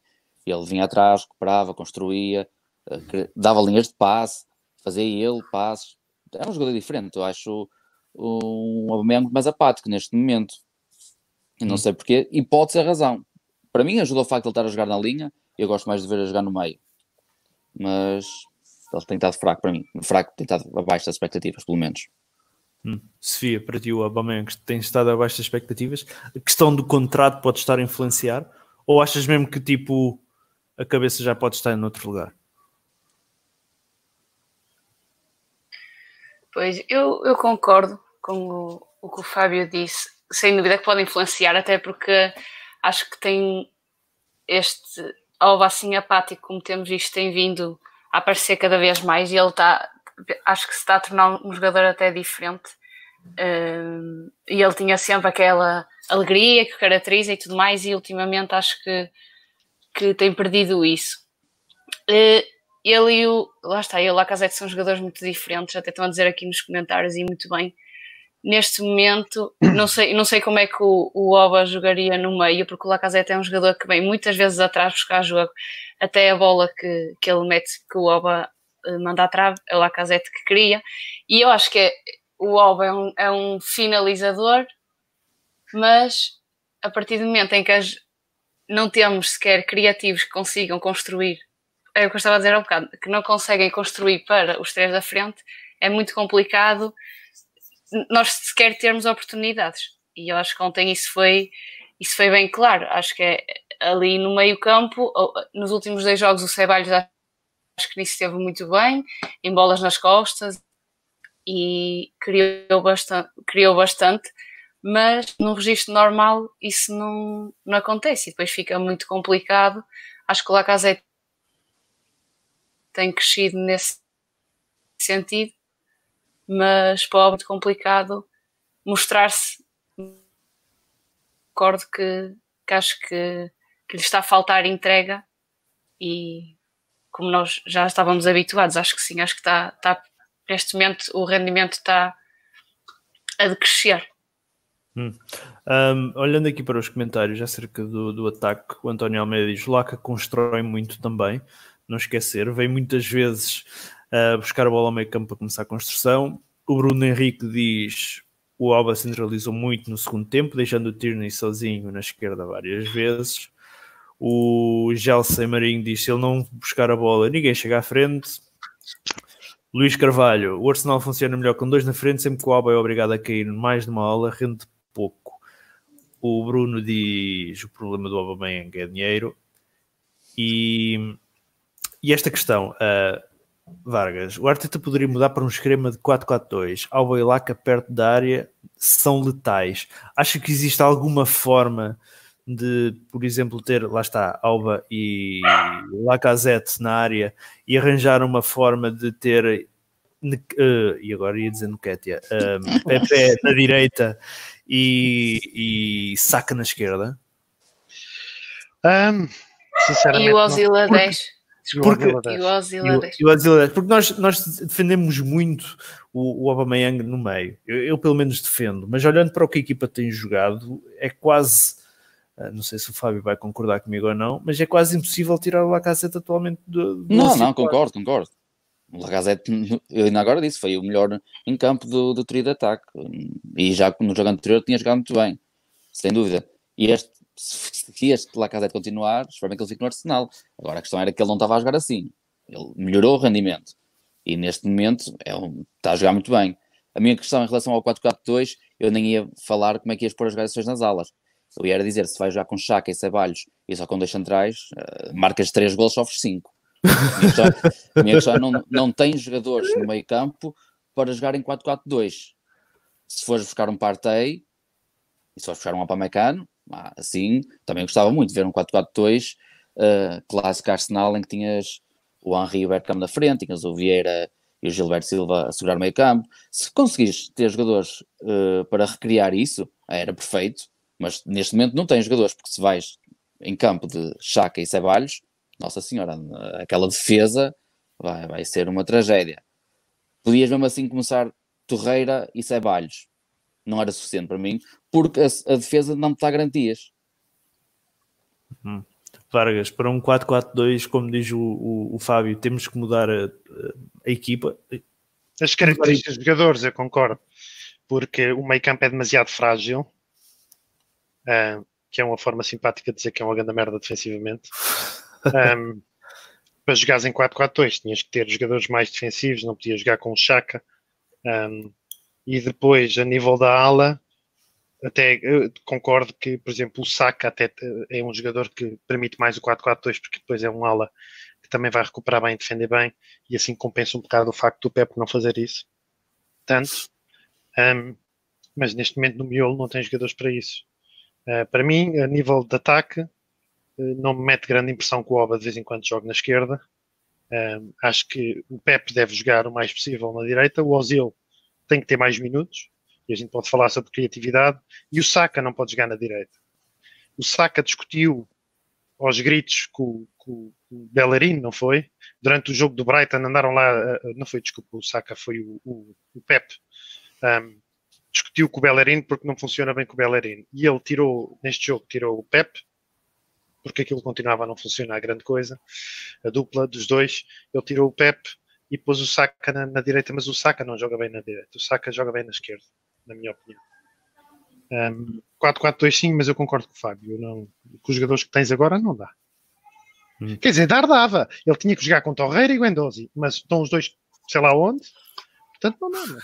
Ele vinha atrás, recuperava, construía, eh, dava linhas de passe, fazia ele passes. Era um jogador diferente, eu acho um Aubameyang mais apático neste momento. Não hum. sei porquê, e pode ser a razão. Para mim ajuda o facto de ele estar a jogar na linha, eu gosto mais de ver a jogar no meio. Mas ele tem estado fraco para mim. Fraco, tem estado abaixo das expectativas, pelo menos. Hum. Sofia, para ti o Aubameyang tem estado abaixo das expectativas. A questão do contrato pode estar a influenciar? Ou achas mesmo que tipo a cabeça já pode estar em outro lugar? Pois, eu, eu concordo com o, o que o Fábio disse. Sem dúvida que pode influenciar, até porque acho que tem este Alba assim apático, como temos visto, tem vindo a aparecer cada vez mais e ele está, acho que se está a tornar um jogador até diferente. Uh, e ele tinha sempre aquela alegria que caracteriza e tudo mais, e ultimamente acho que, que tem perdido isso. Uh, ele e o. Lá está, ele e o Lacazette são jogadores muito diferentes, até estão a dizer aqui nos comentários e muito bem. Neste momento, não sei, não sei como é que o, o Oba jogaria no meio, porque o Lacazette é um jogador que vem muitas vezes atrás buscar jogo. Até a bola que, que ele mete, que o Oba uh, manda à trave, é o Lacazette que cria, e eu acho que é, o Oba é um, é um finalizador, mas a partir do momento em que as, não temos sequer criativos que consigam construir, é o que eu estava a dizer há um bocado, que não conseguem construir para os três da frente, é muito complicado nós sequer termos oportunidades. E eu acho que ontem isso foi, isso foi bem claro. Acho que é ali no meio campo, nos últimos dois jogos o Ceballos acho que nisso esteve muito bem, em bolas nas costas e criou bastante, criou bastante mas num registro normal isso não, não acontece e depois fica muito complicado. Acho que o Lacazette tem crescido nesse sentido, mas pode muito complicado mostrar-se. Concordo que, que acho que, que lhe está a faltar entrega e como nós já estávamos habituados, acho que sim, acho que está, está neste momento o rendimento está a decrescer. Hum. Um, olhando aqui para os comentários acerca do, do ataque, o António Almeida diz: Laca constrói muito também, não esquecer, vem muitas vezes buscar a bola ao meio campo para começar a construção. O Bruno Henrique diz: o Alba centralizou muito no segundo tempo, deixando o Tierney sozinho na esquerda várias vezes. O Gelson Marinho diz: se ele não buscar a bola, ninguém chega à frente. Luís Carvalho, o Arsenal funciona melhor com dois na frente, sempre que o Alba é obrigado a cair mais numa aula, rende pouco. O Bruno diz o problema do Aubameyang é dinheiro. E, e esta questão, uh, Vargas, o Arteta poderia mudar para um esquema de 4-4-2. Alba e Laca perto da área são letais. Acha que existe alguma forma de, por exemplo, ter, lá está, Alba e Lacazette na área e arranjar uma forma de ter uh, e agora ia dizer no Kétia, uh, (laughs) Pepe na direita e, e saca na esquerda? Um, e o Ozila 10. Porque, e o Ozila 10. Porque nós, nós defendemos muito o, o Aubameyang no meio. Eu, eu, pelo menos defendo. Mas olhando para o que a equipa tem jogado, é quase... Ah, não sei se o Fábio vai concordar comigo ou não, mas é quase impossível tirar o Lacazette atualmente do, do Não, não, concordo, concordo. O Lacazette, eu ainda agora disse, foi o melhor em campo do, do trio de ataque. E já no jogo anterior tinha jogado muito bem, sem dúvida. E este, se este Lacazette continuar, espero que ele fique no Arsenal. Agora a questão era que ele não estava a jogar assim. Ele melhorou o rendimento. E neste momento é um, está a jogar muito bem. A minha questão em relação ao 4-4-2, eu nem ia falar como é que ias pôr as jogações nas alas. Eu ia dizer, se vai jogar com Chaka e Ceballos e só com dois centrais, uh, marcas 3 gols, sofres 5 a minha questão é não, não tem jogadores no meio campo para jogar em 4-4-2. Se fores buscar um Partey e se fores buscar um Apamecano, assim, também gostava muito de ver um 4-4-2 uh, clássico Arsenal em que tinhas o Henri e o Bergkamp na frente, tinhas o Vieira e o Gilberto Silva a segurar o meio campo. Se conseguires ter jogadores uh, para recriar isso, era perfeito, mas neste momento não tens jogadores, porque se vais em campo de Chaka e Ceballos, nossa Senhora, aquela defesa vai, vai ser uma tragédia. Podias mesmo assim começar Torreira e Ceballos. Não era suficiente para mim, porque a, a defesa não me dá garantias. Hum. Vargas, para um 4-4-2, como diz o, o, o, Fábio, temos que mudar a, a equipa. As características dos jogadores, eu concordo, porque o meio campo é demasiado frágil, uh, que é uma forma simpática de dizer que é uma grande merda defensivamente. Um, (laughs) para jogares em 4-4-2 tinhas que ter jogadores mais defensivos, não podias jogar com o Chaka. Um, e depois, a nível da ala, até concordo que, por exemplo, o Saka até é um jogador que permite mais o 4-4-2, porque depois é um ala que também vai recuperar bem, defender bem, e assim compensa um bocado o facto do Pep não fazer isso. Tanto. Um, mas neste momento no miolo não tem jogadores para isso. Uh, para mim, a nível de ataque, não me mete grande impressão que o Oba de vez em quando jogue na esquerda. Um, acho que o Pepe deve jogar o mais possível na direita. O Ozil tem que ter mais minutos. E a gente pode falar sobre criatividade. E o Saka não pode jogar na direita. O Saka discutiu aos gritos com, com, com o Bellerin, não foi? Durante o jogo do Brighton andaram lá. Não foi, desculpa, o Saka foi o, o, o Pepe. Um, discutiu com o Bellerin porque não funciona bem com o Bellerin. E ele tirou, neste jogo, tirou o Pepe porque aquilo continuava a não funcionar grande coisa. A dupla dos dois, ele tirou o Pep e pôs o Saka na, na, direita, mas o Saka não joga bem na direita, o Saka joga bem na esquerda, na minha opinião. Um, 4-4-2 mas eu concordo com o Fábio. Não, com os jogadores que tens agora não dá. Hum. Quer dizer, dar dava. Ele tinha que jogar com Torreira e Guendouzi, mas estão os dois, sei lá onde, portanto não dá. Não.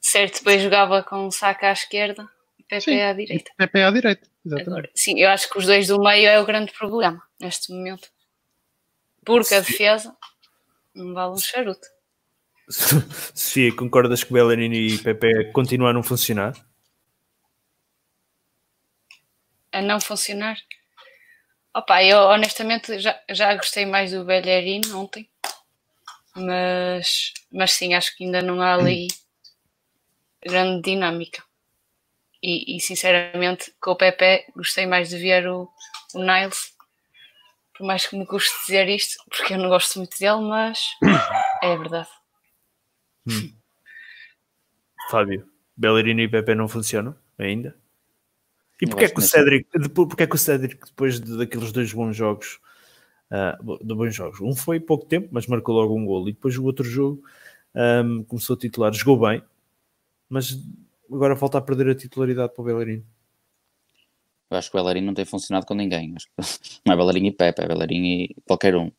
Certo, depois jogava com o Saka à esquerda e Pepe sim, à direita. Pepe à direita, exatamente. Agora, sim, eu acho que os dois do meio é o grande problema neste momento. Porque a defesa não vale um charuto. (laughs) Sofia, concordas que Bellerin e Pepe continuaram a funcionar? A não funcionar? Opa, eu honestamente já, já gostei mais do Bellerin ontem, mas, mas sim, acho que ainda não há ali grande dinâmica. E, e sinceramente, com o Pepe, gostei mais de ver o, o Niles, por mais que me custe dizer isto, porque eu não gosto muito dele, mas (coughs) é verdade. Hum. Fábio, Bellerin e Pepe não funcionam ainda? E porquê é que, o Cédric, porquê é que o Cédric, depois de, daqueles dois bons jogos, uh, de bons jogos, um foi pouco tempo, mas marcou logo um gol, e depois o outro jogo um, começou a titular, jogou bem, mas agora falta a perder a titularidade para o Bellerin. Eu acho que o Bellerin não tem funcionado com ninguém. (laughs) Não é Bellerin e Pepe, é Bellerin e qualquer um.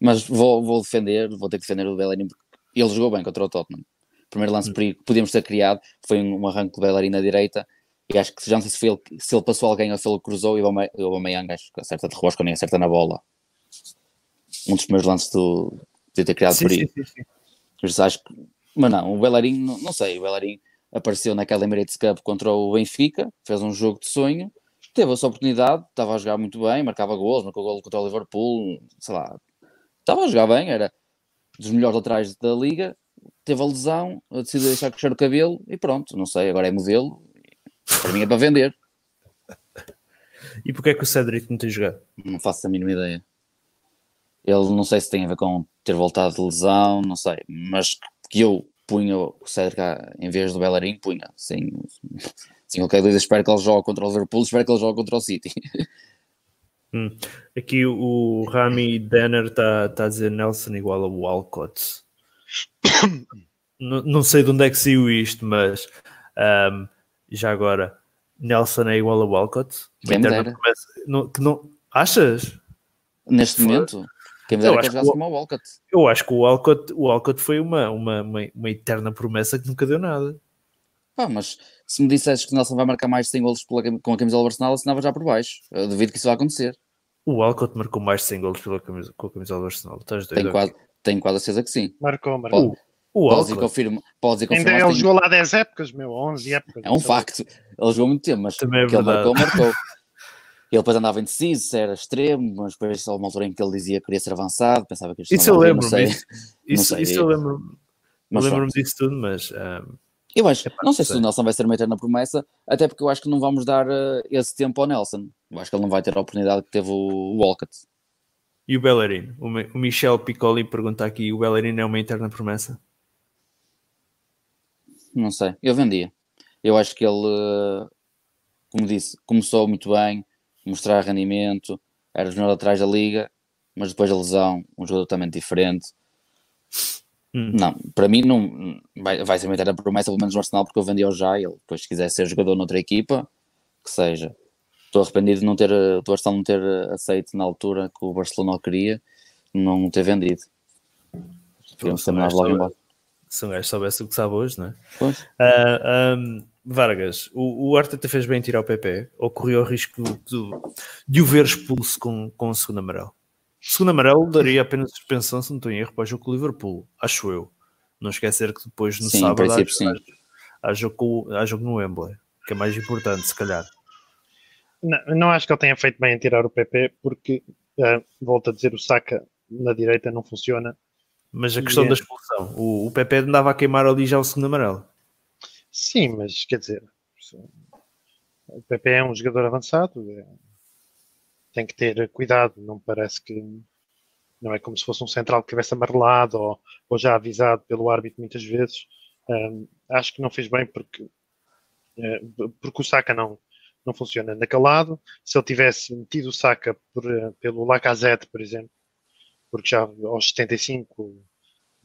Mas vou, vou defender, vou ter que defender o Bellerin porque ele jogou bem contra o Tottenham. O primeiro lance hum. perigo que podíamos ter criado foi um arranque do Bellerin na direita e acho que já não sei se, foi ele, se ele passou alguém ou se ele cruzou e o Aubameyang acho que acerta de rosca nem acerta na bola. Um dos primeiros lances do, de ter criado sim, perigo. Sim, sim, sim. acho que, mas não, o Bellerin, não, não sei, o Bellerin apareceu naquela Emirates Cup contra o Benfica, fez um jogo de sonho, teve a sua oportunidade, estava a jogar muito bem, marcava gols, marcou gol contra o Liverpool, sei lá, estava a jogar bem, era dos melhores atrás da liga, teve a lesão, decidiu deixar crescer o cabelo e pronto, não sei, agora é modelo, para mim é para vender. E porquê é que o Cedric não tem jogado? Não faço a mínima ideia. Ele não sei se tem a ver com ter voltado de lesão, não sei, mas que eu punha o Cedric em vez do Bellerin, punha, sem, sem qualquer dúvida, espero que ele jogue contra o Liverpool, espero que ele jogue contra o City. (laughs) Hum. Aqui o Rami Denner está tá a dizer Nelson igual a Walcott. (coughs) não, sei de onde é que saiu isto, mas um, já agora Nelson é igual a Walcott. Quem não, que não, achas? Neste momento? Quem me dera que jogasse como o Walcott. Eu acho que o Walcott, o Walcott foi uma, uma, uma, uma eterna promessa que nunca deu nada. Ah, mas se me dissesses que o Nelson vai marcar mais de 100 golos pela, com a camisola do Arsenal, assinava já por baixo. Eu duvido que isso vá acontecer. O Walcott marcou mais de 100 golos pela camisa, com a camisola do Arsenal. Estás tenho, quase, tenho quase a certeza que sim. Marcou, marcou. Pode, o podes ir confirmar. Podes ir confirmar Ainda ele jogou lá 10 épocas, meu, 11 épocas. É um facto. Ele jogou muito tempo, mas Também é que ele marcou, marcou. (laughs) Ele depois andava indeciso, era extremo, mas depois houve uma altura em que ele dizia que queria ser avançado, pensava que Isso eu lembro, (laughs) não isso, isso, isso eu lembro. Lembro-me disso tudo, mas. Um, eu acho, não sei se o Nelson vai ser uma eterna promessa, até porque eu acho que não vamos dar uh, esse tempo ao Nelson. Eu acho que ele não vai ter a oportunidade que teve o Walcott. E o Bellerin? O, o Michel Piccoli pergunta aqui: o Bellerin é uma eterna promessa? Não sei, eu vendia. Eu acho que ele, uh, como disse, começou muito bem, mostrar rendimento, era o melhor atrás da liga, mas depois da lesão, um jogador totalmente diferente. Hum. Não, para mim não vai, vai ser uma eterna promessa, pelo menos no Arsenal, porque eu vendi ao já. Ele depois, se quiser ser jogador noutra equipa, que seja. Estou arrependido de não ter, do Arsenal não ter aceito na altura que o Barcelona queria, não ter vendido. Embora. Se um gajo soubesse o que sabe hoje, não é? Pois. Uh, ah, um, Vargas, o, o Arteta fez bem tirar o PP ou correu o risco de, de o ver expulso com, com o segundo amarelo? O segundo amarelo daria apenas suspensão, se não estou em erro, para o jogo com o Liverpool, acho eu. Não esquecer que depois no sim, sábado há, sim. há, jogo, há jogo no Wembley, que é mais importante, se calhar. Não, não acho que ele tenha feito bem em tirar o PP, porque, uh, volto a dizer, o Saka na direita não funciona. Mas a questão é... da expulsão, o, o PP andava a queimar ali já o segundo amarelo. Sim, mas quer dizer, o PP é um jogador avançado, é, tem que ter cuidado, não parece que não é como se fosse um central que tivesse amarelado ou, ou já avisado pelo árbitro muitas vezes. Um, acho que não fez bem porque, uh, porque o Saka não, não funciona naquele lado. Se ele tivesse metido o Saka por, pelo Lacazette, por exemplo, porque já aos 75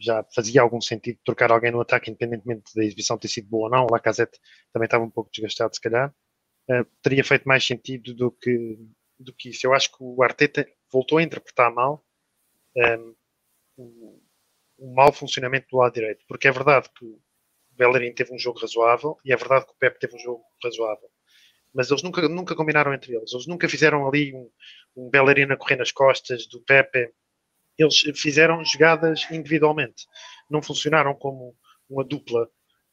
já fazia algum sentido trocar alguém no ataque, independentemente da exibição ter sido boa ou não. O Lacazette também estava um pouco desgastado, se calhar. Uh, teria feito mais sentido do que, do que isso. Eu acho que o Arteta voltou a interpretar mal um, o, o mau funcionamento do lado direito, porque é verdade que o Bellerin teve um jogo razoável e é verdade que o Pep teve um jogo razoável mas eles nunca, nunca combinaram entre eles. Eles nunca fizeram ali um, um Bellerin a correr nas costas do Pepe eles fizeram jogadas individualmente, não funcionaram como uma dupla.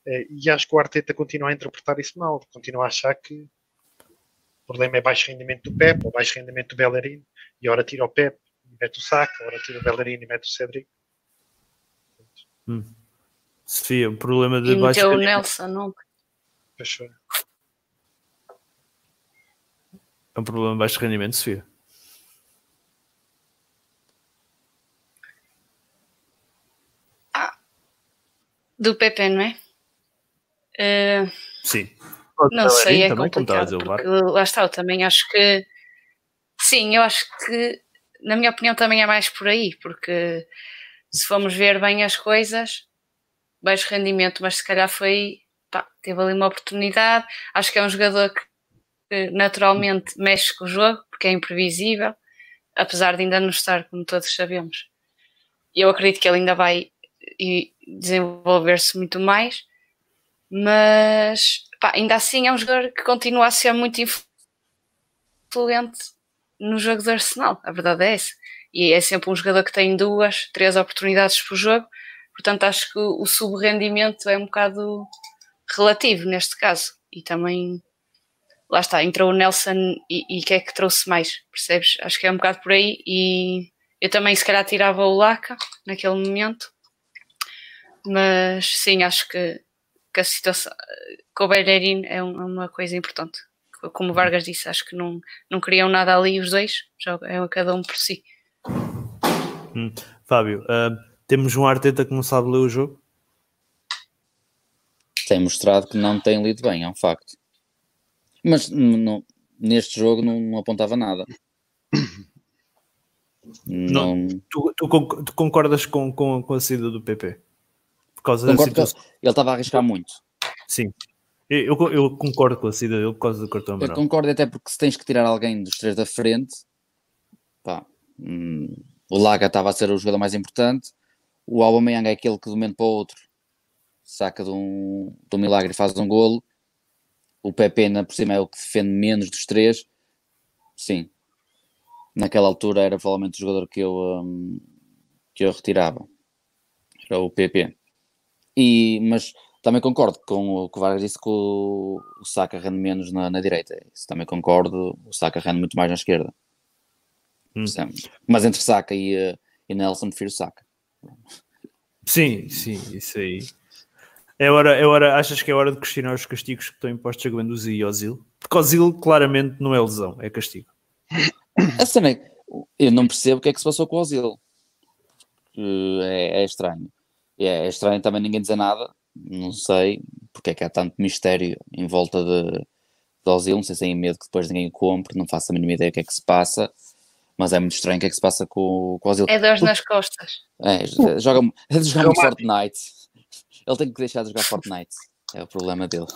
Eh, e acho que o Arteta continua a interpretar isso mal, continua a achar que o problema é baixo rendimento do Pep ou baixo rendimento do Bellerin, e ora tira o Pep e mete o Saka, ora tira o Bellerin e mete o Cedric. Hum. Sofia, o problema de e baixo rendimento... o Nelson, não? Fechou. É um problema de baixo rendimento, Sofia. Do Pepe, não é? Uh, sim. Não sei, é complicado, porque lá está, eu também acho que sim, eu acho que na minha opinião também é mais por aí, porque se formos ver bem as coisas, baixo rendimento, mas se calhar foi, pá, teve ali uma oportunidade, acho que é um jogador que naturalmente mexe com o jogo, porque é imprevisível, apesar de ainda não estar, como todos sabemos. Eu acredito que ele ainda vai e desenvolver-se muito mais, mas pá, ainda assim é um jogador que continua a ser muito influente no jogo do Arsenal, a verdade é essa. E é sempre um jogador que tem duas, três oportunidades por jogo, portanto acho que o subrendimento é um bocado relativo neste caso. E também, lá está, entrou o Nelson e, e que é que trouxe mais, percebes? Acho que é um bocado por aí. E eu também, se calhar, tirava o Laca naquele momento, mas sim, acho que, que a situação com o Bellerin é uma coisa importante. Como o Vargas disse, acho que não, não queriam nada ali os dois, é cada um por si. Hum. Fábio, uh, temos um Arteta que não sabe ler o jogo? Tem mostrado que não tem lido bem, é um facto. Mas não, neste jogo não, não apontava nada. Não, não... Tu, tu, tu, concordas com, com, com a saída do PP? Causa concordo da situação. Ele estava a arriscar muito. Sim. Eu, eu, concordo com a saída dele por causa do cartão amarelo. Eu concordo até porque se tens que tirar alguém dos três da frente, pá, hum, o Laga estava a ser o jogador mais importante, o Aubameyang é aquele que de um momento para o outro saca de um, de um milagre e faz um golo, o Pepe na por cima é o que defende menos dos três, sim. Naquela altura era provavelmente o jogador que eu, um, que eu retirava. Era o PP. E, mas também concordo com o que o Vargas disse que o, o Saka rende menos na, na, direita. Isso também concordo. O Saka rende muito mais na esquerda. Hum. Mas entre Saka e, eh, e Nelson, prefiro Saka. Sim, sim, isso aí. É hora, é hora, achas que é hora de questionar os castigos que estão impostos a Guendouzi e Ozil? Porque Ozil claramente não é lesão, é castigo. A cena é, eu não percebo o que é que se passou com o Ozil. É, é estranho. É, é estranho também ninguém dizer nada, não sei porque é que há tanto mistério em volta de, de Ozil, não sei se têm medo que depois ninguém o compre, não faço a mínima ideia o que é que se passa, mas é muito estranho o que é que se passa com, com o Ozil. É dores nas costas. É, joga, (laughs) joga muito Fortnite. Ele tem que deixar de jogar Fortnite, é o problema dele.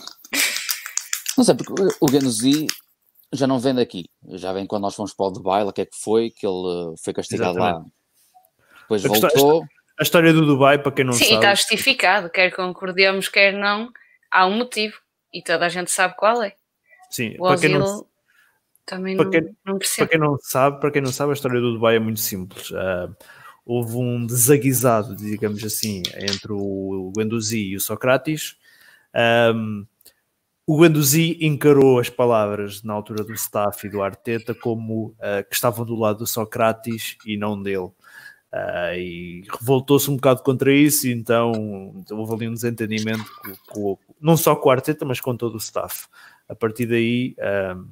Não sei, porque o Genuzi já não vem daqui, já vem quando nós fomos para o Dubai, o que é que foi, que ele foi castigado Exatamente. lá. Depois voltou. A história do Dubai, para quem não Sim, sabe. Sim, está justificado, quer concordemos, quer não, há um motivo e toda a gente sabe qual é. Sim, o para quem não, também para quem, não, percebe. Para quem não sabe, para quem não sabe, a história do Dubai é muito simples. Uh, houve um desaguisado, digamos assim, entre o Guendouzi e o Socrates. Um, o Guendouzi encarou as palavras na altura do staff e do Arteta como uh, que estavam do lado do Socrates e não dele. Uh, e revoltou-se um bocado contra isso, e então houve ali um desentendimento com, com, não só com o Arteta, mas com todo o staff. A partir daí uh,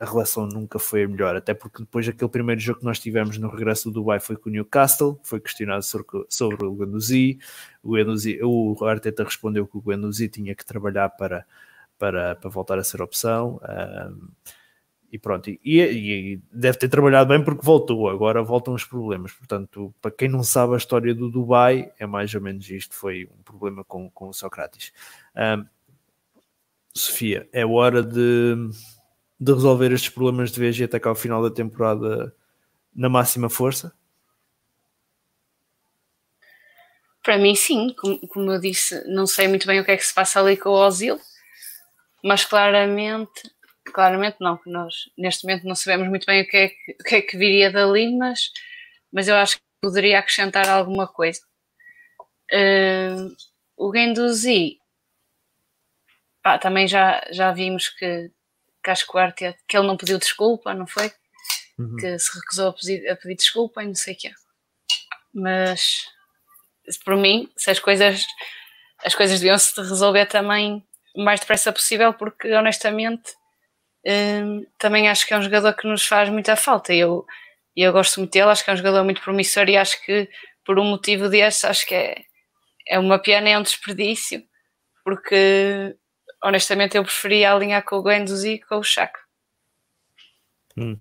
a relação nunca foi a melhor, até porque depois daquele primeiro jogo que nós tivemos no regresso do Dubai foi com o Newcastle, foi questionado sobre, sobre o Guendouzi, o, o Arteta respondeu que o Guendouzi tinha que trabalhar para, para, para voltar a ser opção. Uh, e pronto, e, e, deve ter trabalhado bem porque voltou, agora voltam os problemas. Portanto, para quem não sabe a história do Dubai, é mais ou menos isto: foi um problema com, com o Socrates. Um, Sofia, é hora de, de resolver estes problemas de vez e atacar o final da temporada na máxima força? Para mim, sim. Como, como eu disse, não sei muito bem o que é que se passa ali com o Ozil, mas claramente claramente não, que nós neste momento não sabemos muito bem o que é que, o que, é que viria dali, mas, mas eu acho que poderia acrescentar alguma coisa. Uh, o Genduzi, pá, também já, já vimos que, que acho que o Arteta, que ele não pediu desculpa, não foi? Uhum. Que se recusou a pedir, a pedir desculpa e não sei o quê. Mas, por mim, se as coisas, as coisas deviam se resolver também o mais depressa possível, porque honestamente Hum, também acho que é um jogador que nos faz muita falta. Eu, eu gosto muito dele, acho que é um jogador muito promissor e acho que por um motivo desse, acho que é, é uma pena, é um desperdício, porque honestamente eu preferia alinhar com o Guendouzi e com o Chaco. Hum.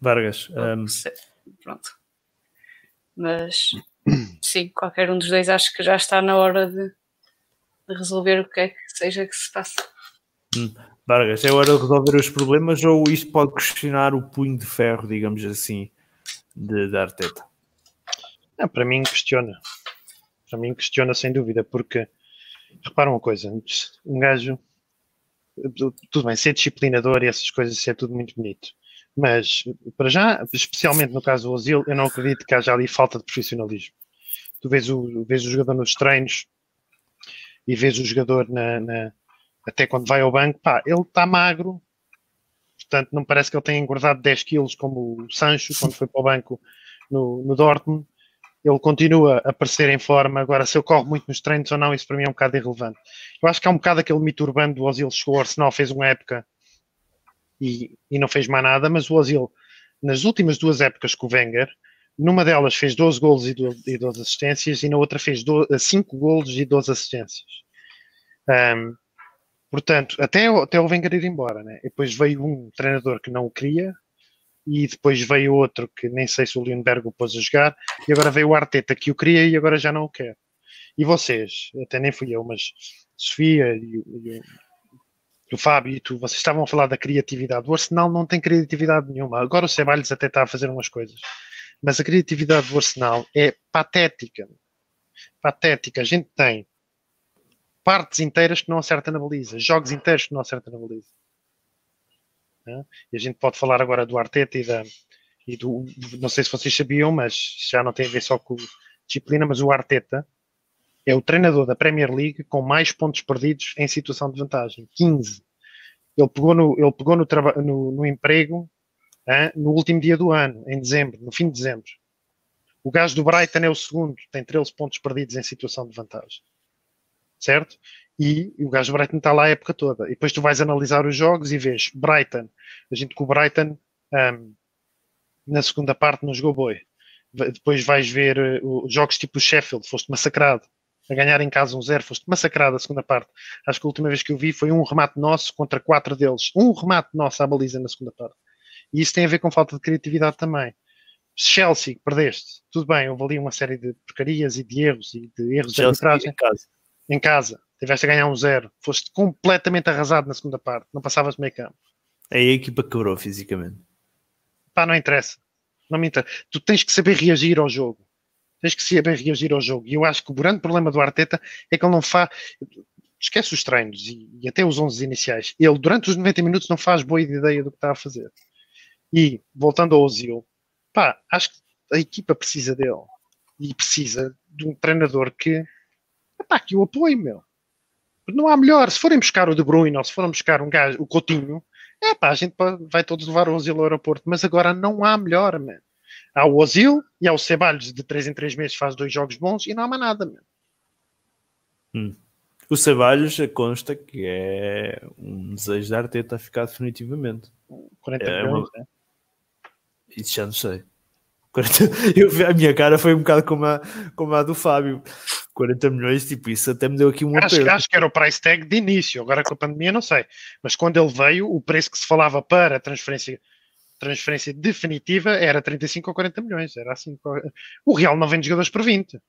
Vargas. Um... Pronto. Mas sim, qualquer um dos dois acho que já está na hora de, de resolver o que é que seja que se passa. Hum. Vargas, é hora de resolver os problemas ou isto pode questionar o punho de ferro, digamos assim, de, de Arteta? Não, para mim questiona. Para mim questiona sem dúvida, porque repara uma coisa, um gajo tudo bem, ser disciplinador e essas coisas, isso é tudo muito bonito. Mas, para já, especialmente no caso do Ozil, eu não acredito que haja ali falta de profissionalismo. Tu vês o, vês o jogador nos treinos e vês o jogador na, na até quando vai ao banco, pá, ele está magro, portanto não parece que ele tenha engordado 10 quilos como o Sancho quando foi para o banco no, no Dortmund. Ele continua a aparecer em forma. Agora, se eu corro muito nos treinos ou não, isso para mim é um bocado irrelevante. Eu acho que há um bocado aquele mito urbano do Ozil chegou ao Arsenal, fez uma época e, e não fez mais nada, mas o Ozil, nas últimas duas épocas com o Wenger, numa delas fez 12 golos e 12, e 12 assistências e na outra fez 12, 5 golos e 12 assistências. Um, Portanto, até, até o Wenger ir embora, né? E depois veio um treinador que não o queria, e depois veio outro que nem sei se o Lindbergh o pôs a jogar, e agora veio o Arteta que o queria e agora já não o quer. E vocês, até nem fui eu, mas Sofia e, e, e o Fábio e tu, vocês estavam a falar da criatividade. O Arsenal não tem criatividade nenhuma. Agora o Ceballos até está a fazer umas coisas. Mas a criatividade do Arsenal é patética. Patética. A gente tem partes inteiras que não acertam na baliza, jogos inteiros que não acertam na baliza. É? E a gente pode falar agora do Arteta e, da, e do. Não sei se vocês sabiam, mas já não tem a ver só com disciplina, mas o Arteta é o treinador da Premier League com mais pontos perdidos em situação de vantagem 15. Ele pegou no, ele pegou no, no, no emprego no último dia do ano, em dezembro, no fim de dezembro. O gajo do Brighton é o segundo, tem 13 pontos perdidos em situação de vantagem certo? E, e o gajo Brighton está lá a época toda. E depois tu vais analisar os jogos e vês Brighton. A gente com o Brighton um, na segunda parte não jogou boi. Depois vais ver uh, jogos tipo o Sheffield, foste massacrado. A ganhar em casa um zero, foste massacrado a segunda parte. Acho que a última vez que eu vi foi um remate nosso contra quatro deles. Um remate nosso à baliza na segunda parte. E isso tem a ver com falta de criatividade também. Chelsea, perdeste. Tudo bem, houve ali uma série de porcarias e de erros e de erros Chelsea de arbitragem em casa, tiveste a ganhar um zero, foste completamente arrasado na segunda parte, não passavas meio campo. Aí a equipa quebrou fisicamente. Pá, não interessa. Não me interessa. Tu tens que saber reagir ao jogo. Tens que saber reagir ao jogo. E eu acho que o grande problema do Arteta é que ele não faz. Esquece os treinos e, e até os 11 iniciais. Ele, durante os 90 minutos, não faz boa ideia do que está a fazer. E, voltando ao Ozil, pá, acho que a equipa precisa dele. E precisa de um treinador que Epá, aqui o apoio, meu. Não há melhor. Se forem buscar o De Bruyne ou se forem buscar um gajo, o Coutinho, é pá, a gente vai todos levar o Ozil ao aeroporto. Mas agora não há melhor, man. Há o Ozil e há o Ceballos de 3 em 3 meses faz dois jogos bons e não há mais nada, man. Hum. O Ceballos consta que é um desejo da Arteta ficar definitivamente. 40 é milhões, uma... né? Isso já não sei. (laughs) Eu, a minha cara foi um bocado como a, como a do Fábio. 40 milhões, tipo, isso até me deu aqui um Acho, acho que era o price tag de início, agora com a pandemia não sei. Mas quando ele veio, o preço que se falava para a transferência, transferência definitiva era 35 ou 40 milhões. Era assim. O Real não vende jogadores por 20.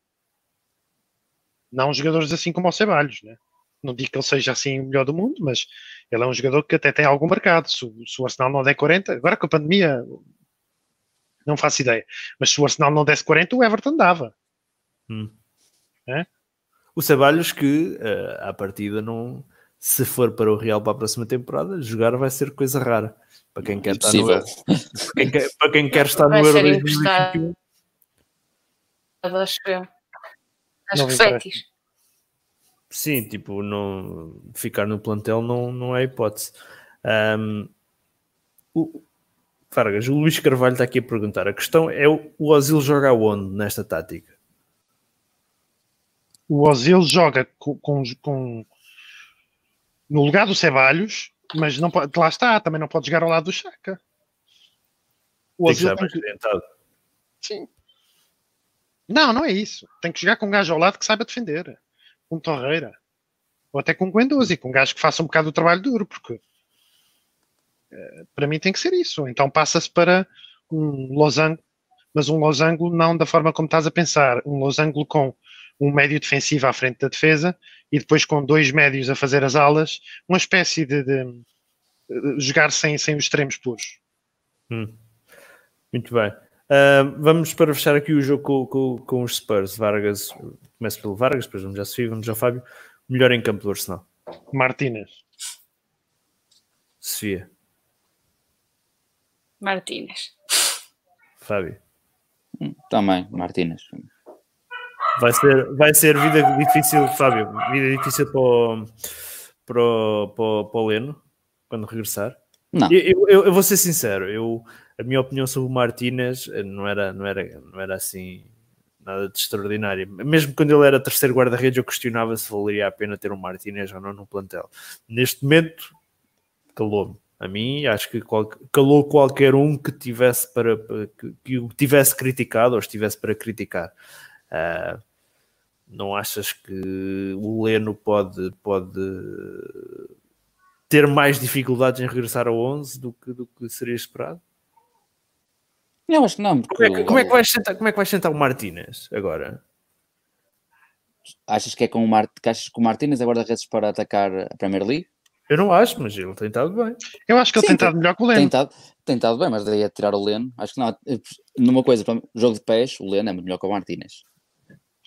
Não jogadores assim como o Ceballos, né? Não digo que ele seja assim o melhor do mundo, mas ele é um jogador que até tem algum mercado. Se, se o Arsenal não der 40, agora com a pandemia não faço ideia. Mas se o Arsenal não desse 40, o Everton dava. O Ceballos que, eh, à partida, não, se for para o Real para a próxima temporada, jogar vai ser coisa rara. Para quem quer estar no Impossível. Euro. Para quem quer, para quem quer estar no Vai Euro ser 2021. Acho eu. Acho Não que. Fetis. Sim, tipo, não, ficar no plantel não, não é hipótese. Ahm, o, Vargas, o Luís Carvalho está aqui a perguntar. A questão é: o o Ozil joga onde nesta tática? O Ozil joga com, com, com- no lugar do Ceballos, mas não pode, lá está, também não pode jogar ao lado do Chaka. O Ozil tem que- orientado. sim. Não, não é isso. Tem que jogar com um gajo ao lado que saiba defender. Com um Torreira. Ou até com um Guendouzi, com um gajo que faça um bocado do trabalho duro, porque eh, para mim tem que ser isso. Então passa-se para um losango, mas um losango não da forma como estás a pensar. Um losango com um médio defensivo à frente da defesa e depois com dois médios a fazer as alas, uma espécie de, de- de jogar sem, sem os extremos puros. Muito bem. Ah, vamos para fechar aqui o jogo com, com, com os Spurs. Vargas, começo pelo Vargas, depois vamos já Sofia, vamos ao Fábio. Melhor em campo do Arsenal. Martínez. Sofia, Martínez. Fábio. Também, Martínez. Vai ser, vai ser vida difícil, Fábio, vida difícil para o, para o, para o, Leno quando regressar. Não, Eu, eu- eu- vou ser sincero, eu, a minha opinião sobre o Martínez eh, não era, não, era, não era assim nada de extraordinário. Mesmo quando ele era terceiro guarda-redes, eu questionava se valeria a pena ter um Martínez ou não no plantel. Neste momento, calou-me. A mim, acho que qual- calou qualquer um que tivesse para, para- que, que o tivesse criticado ou estivesse para criticar. Ah, não achas que o Leno pode, pode ter mais dificuldades em regressar ao 11 do que, do que seria esperado? eu acho que não. Como é que, porque como é que vais sentar, como é que vais sentar o Martínez agora? Achas que é com o, Mart... que achas que o Martínez é guarda-redes para atacar a Premier League? Eu não acho, mas ele tem estado bem. Eu acho que ele Sim, tem estado melhor que o Leno. Tem estado, tem estado bem, mas daí é tirar o Leno. Acho que não. Numa coisa, jogo de pés, o Leno é muito melhor que o Martínez.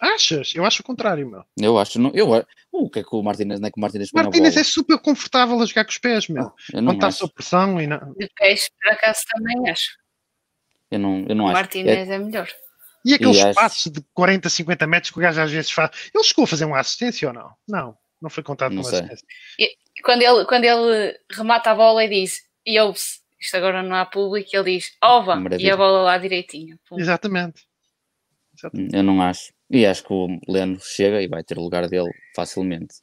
Achas? Eu acho o contrário, meu. Eu acho. Não, eu, o que é que o Martínez não é que o Martínez é super confortável a jogar com os pés, meu. Eu não Quando está sob pressão e não... De pés, por acaso, também acho. Eu não, eu não O acho. É- Martínez é melhor. E aqueles E acho- passos de 40, 50 metros que o gajo às vezes faz. Ele chegou a fazer uma assistência ou não? Não, não foi contado Não como sei. assistência. Quando ele, quando ele remata a bola e diz, e ouve-se, isto agora não há público, ele diz, ova, e a bola lá direitinho. Pum. Exatamente. Exatamente. Eu não acho. E acho que o Leno chega e vai ter o lugar dele facilmente.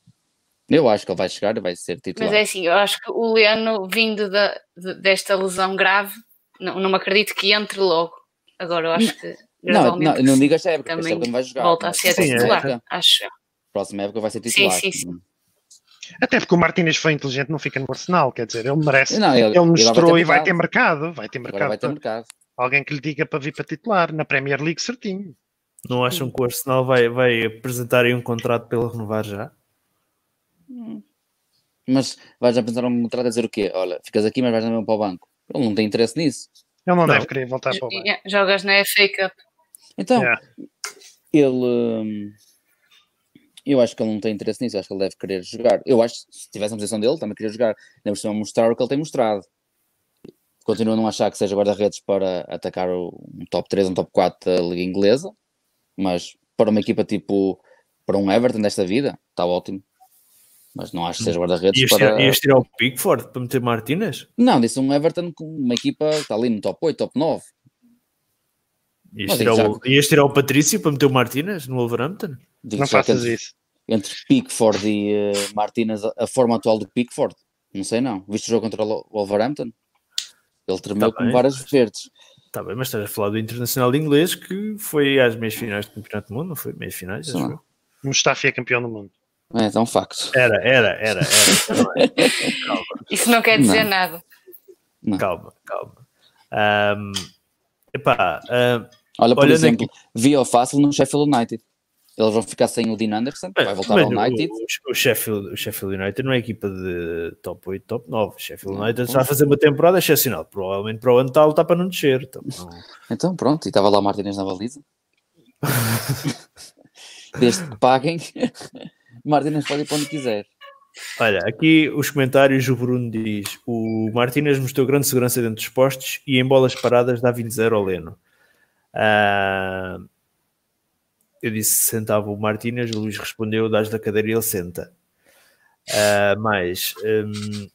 Eu acho que ele vai chegar e vai ser titular. Mas é assim, eu acho que o Leno, vindo da, de- desta lesão grave, não, não me acredito que entre logo. Agora eu acho que não, gradualmente não, não digo esta época, esta época não vai jogar. volta a mas ser Sim, é. titular, acho eu. Próxima época vai ser titular. sim, sim. Até porque o Martínez foi inteligente, não fica no Arsenal, quer dizer, ele merece. Não, ele- ele, ele mostrou vai ter e vai ter mercado. Vai ter mercado. vai ter mercado. Alguém que lhe diga para vir para titular na Premier League certinho. Não acham que o Arsenal vai, vai apresentar aí um contrato para ele renovar já? Mas vais a pensar um contrato a dizer o quê? Olha, ficas aqui, mas vais mesmo para o banco. Ele não tem interesse nisso. Ele não, Não. deve querer voltar para o banco. Yeah, Jogas na FA Cup. Então, Yeah. ele. hum, Eu acho que ele não tem interesse nisso, eu acho que ele deve querer jogar. Eu acho que se tivesse na posição dele, também queria jogar. Por cima mostrar o que ele tem mostrado. Continuo a não achar que seja guarda-redes para atacar o- um top 3, um top 4 da Liga Inglesa, mas para uma equipa tipo, para um Everton desta vida, está ótimo. Mas não acho que seja guarda-redes Ias para. tirar, ias tirar o Pickford para meter Martínez? Não, disse um Everton com uma equipa que está ali no top 8, top 9. Ias Mas tirar, o, ias tirar o Patrício para meter o Martínez no Wolverhampton? Digo Não faças entre, isso. entre Pickford e eh, Martínez, a, a forma atual do Pickford, não sei não. Viste o jogo contra o Wolverhampton? Ele tremeu Tá com bem. várias verdes. Está bem, mas estás a falar do Internacional de Inglês que foi às meias finais do Campeonato do Mundo, não foi? Meias finais, acho eu. Mustafi é campeão do mundo. É, é um facto. Era, era, era, era. (laughs) Isso não quer dizer Não. nada. calma, calma. Um, epá, ah, Olha, por Olha exemplo, via o fácil no Sheffield United. Eles vão ficar sem o Dean Anderson, que vai voltar mas ao United. O, o Sheffield, o Sheffield United não é equipa de top 8, top 9. O Sheffield United está a fazer uma temporada excepcional. Provavelmente para o ano está a lutar para não descer. Então, não- Então pronto, e estava lá o Martínez na baliza. Desde que paguem, (laughs) Martínez pode ir para onde quiser. Olha, aqui os comentários, o Bruno diz: o Martínez mostrou grande segurança dentro dos postos e em bolas paradas dá 20-0 ao Leno. Ah, eu disse sentava o Martínez, o Luís respondeu: dás da cadeira e ele senta. Ah, mais, hum,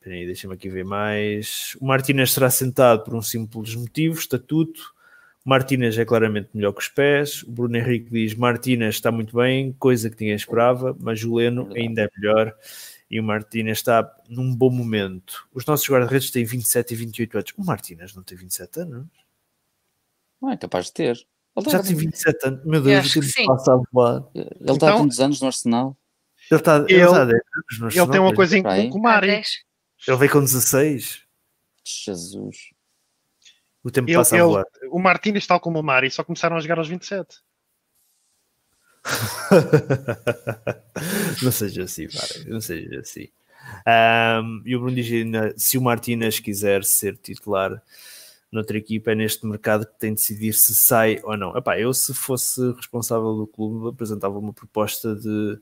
peraí, deixa-me aqui ver mais. O Martínez será sentado por um simples motivo: estatuto. O Martínez é claramente melhor que os pés. O Bruno Henrique diz: Martínez está muito bem, coisa que ninguém esperava, mas o Leno ainda é melhor e o Martínez está num bom momento. Os nossos guarda-redes têm 27 e 28 anos. O Martínez não tem 27 anos? Não é capaz de ter. Ele Já tem 27 anos. Meu Eu Deus, o que tempo passa a voar. Ele está há Então- tantos anos no Arsenal. Ele está, ele Ele- está há 10 anos no Ele tem uma Arsenal, coisa em comum com o Mari. 10. Ele veio com 16. Jesus. O tempo Ele- passa a ele- voar. o Martínez, tal como o Mari, só começaram a jogar aos 27. (laughs) não seja assim, para, não seja assim. Ahm, e o Bruno diz ainda, se o Martínez quiser ser titular noutra equipa, é neste mercado que tem de decidir se sai ou não. Epá, eu se fosse responsável do clube apresentava uma proposta de,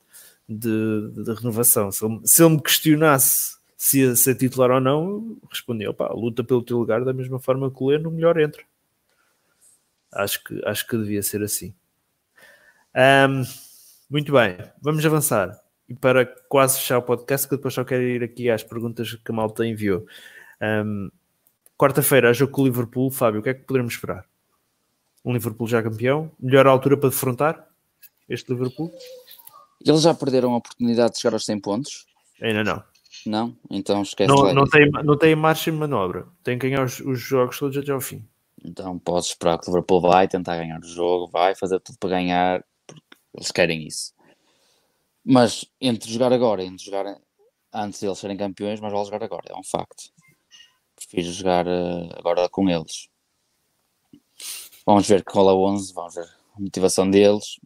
de, de renovação. Se ele, se ele me questionasse se ser titular ou não, respondia, opá, luta pelo teu lugar da mesma forma que o Leno, melhor entra. Acho que, acho que devia ser assim. Ahm, muito bem, vamos avançar. E para quase fechar o podcast, que depois só quero ir aqui às perguntas que a malta enviou. Ahm, Quarta-feira, jogo com o Liverpool. Fábio, o que é que poderemos esperar? Um Liverpool já campeão? Melhor altura para defrontar este Liverpool? Eles já perderam a oportunidade de chegar aos 100 pontos? Ainda não. Não? Então esquece Não, não, tem, não tem marcha de manobra. Tem que ganhar os, os jogos todos até ao fim. Então podes esperar que o Liverpool vai tentar ganhar o jogo, vai fazer tudo para ganhar, porque eles querem isso. Mas entre jogar agora e entre jogar antes de eles serem campeões, mais vale jogar agora, é um facto. Prefiro jogar eh, agora com eles. Vamos ver qual é o 11, vamos ver a motivação deles,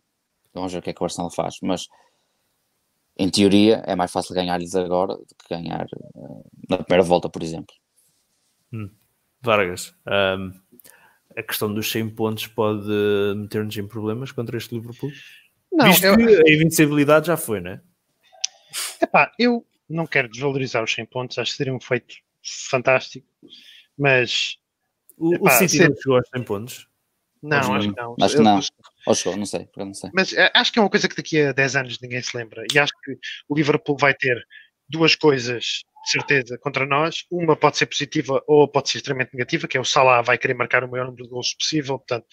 vamos ver o que é que o Arsenal faz. Mas em teoria é mais fácil ganhar-lhes agora do que ganhar eh, na primeira volta, por exemplo. Vargas, ahm, a questão dos 100 pontos pode meter-nos em problemas contra este Liverpool? Não, Visto eu, que a invencibilidade já foi, né? epá, eu não quero desvalorizar os 100 pontos, acho que seria um feito fantástico, mas O, o Epá, City se- não chegou aos 100 pontos. não, Acho acho que não. Acho que não. Ou chegou, não sei, não sei. Mas eh, acho que é uma coisa que daqui a 10 anos ninguém se lembra. E acho que o Liverpool vai ter duas coisas de certeza contra nós. Uma pode ser positiva ou pode ser extremamente negativa, que é o Salah vai querer marcar o maior número de gols possível. Portanto,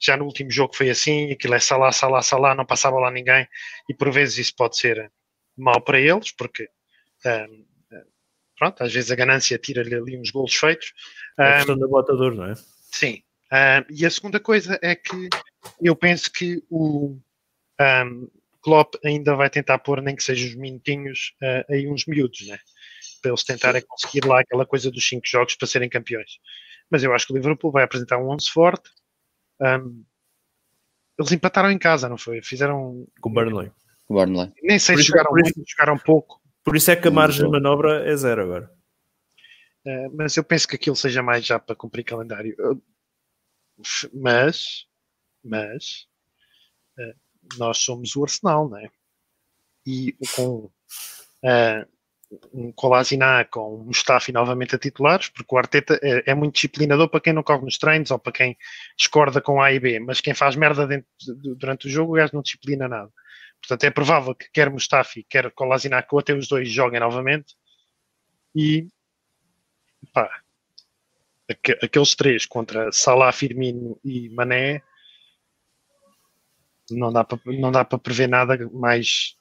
já no último jogo foi assim, aquilo é Salah, Salah, Salah, não passava lá ninguém. E por vezes isso pode ser mau para eles, porque ahm, ah, pronto, às vezes a ganância tira-lhe ali uns golos feitos. É a questão da bota de ouro, não é? Sim. Ah, e a segunda coisa é que eu penso que o um, Klopp ainda vai tentar pôr, nem que sejam os minutinhos, ah, aí uns miúdos, né? Para eles tentarem conseguir lá aquela coisa dos cinco jogos para serem campeões. Mas eu acho que o Liverpool vai apresentar um 11 forte. Um, eles empataram em casa, não foi? Fizeram. Com o Burnley. Burnley. Nem sei Por se jogaram muito, jogaram pouco. Por isso é que a margem de manobra é zero agora. Uh, mas eu penso que aquilo seja mais já para cumprir calendário. Eu- mas, mas uh, nós somos o Arsenal, não é? E com uh, um Kolasinac, com um Mustafi novamente a titulares, porque o Arteta é, é muito disciplinador para quem não corre nos treinos ou para quem discorda com A e B, mas quem faz merda dentro de- durante o jogo, o gajo não disciplina nada. Portanto, é provável que quer Mustafi, quer Kolasinac, ou até os dois joguem novamente. E pá, aque- aqueles três contra Salah, Firmino e Mané não dá para não dá para prever nada mais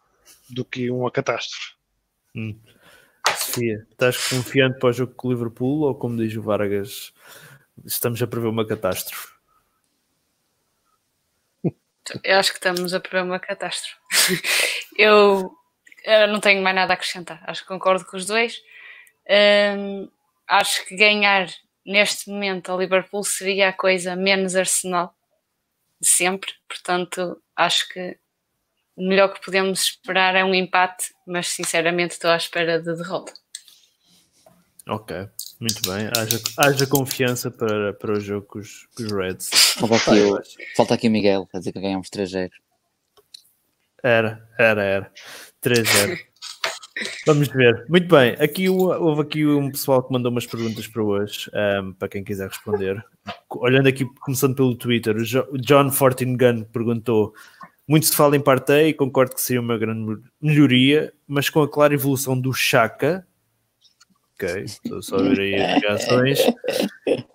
do que uma catástrofe. Sofia, estás confiante para o jogo com o Liverpool ou como diz o Vargas, estamos a prever uma catástrofe? Eu acho que estamos a prever uma catástrofe. (laughs) eu, eu, não tenho mais nada a acrescentar. Acho que concordo com os dois. Um, acho que ganhar neste momento a Liverpool seria a coisa menos Arsenal de sempre. Portanto, acho que o melhor que podemos esperar é um empate, mas sinceramente estou à espera de derrota. Ok, muito bem. Haja, haja confiança para, para o jogo com os, com os Reds. Falta aqui, o, falta aqui o Miguel, a dizer que ganhamos 3-0. Era, era, era. 3-0. Vamos ver. Muito bem. Aqui houve aqui um pessoal que mandou umas perguntas para hoje, um, para quem quiser responder. Olhando aqui, começando pelo Twitter, o John Fortingun perguntou: muito se fala em Partey e concordo que seria uma grande melhoria, mas com a clara evolução do Chaka, ok, estou só a ver aí as (laughs) reações,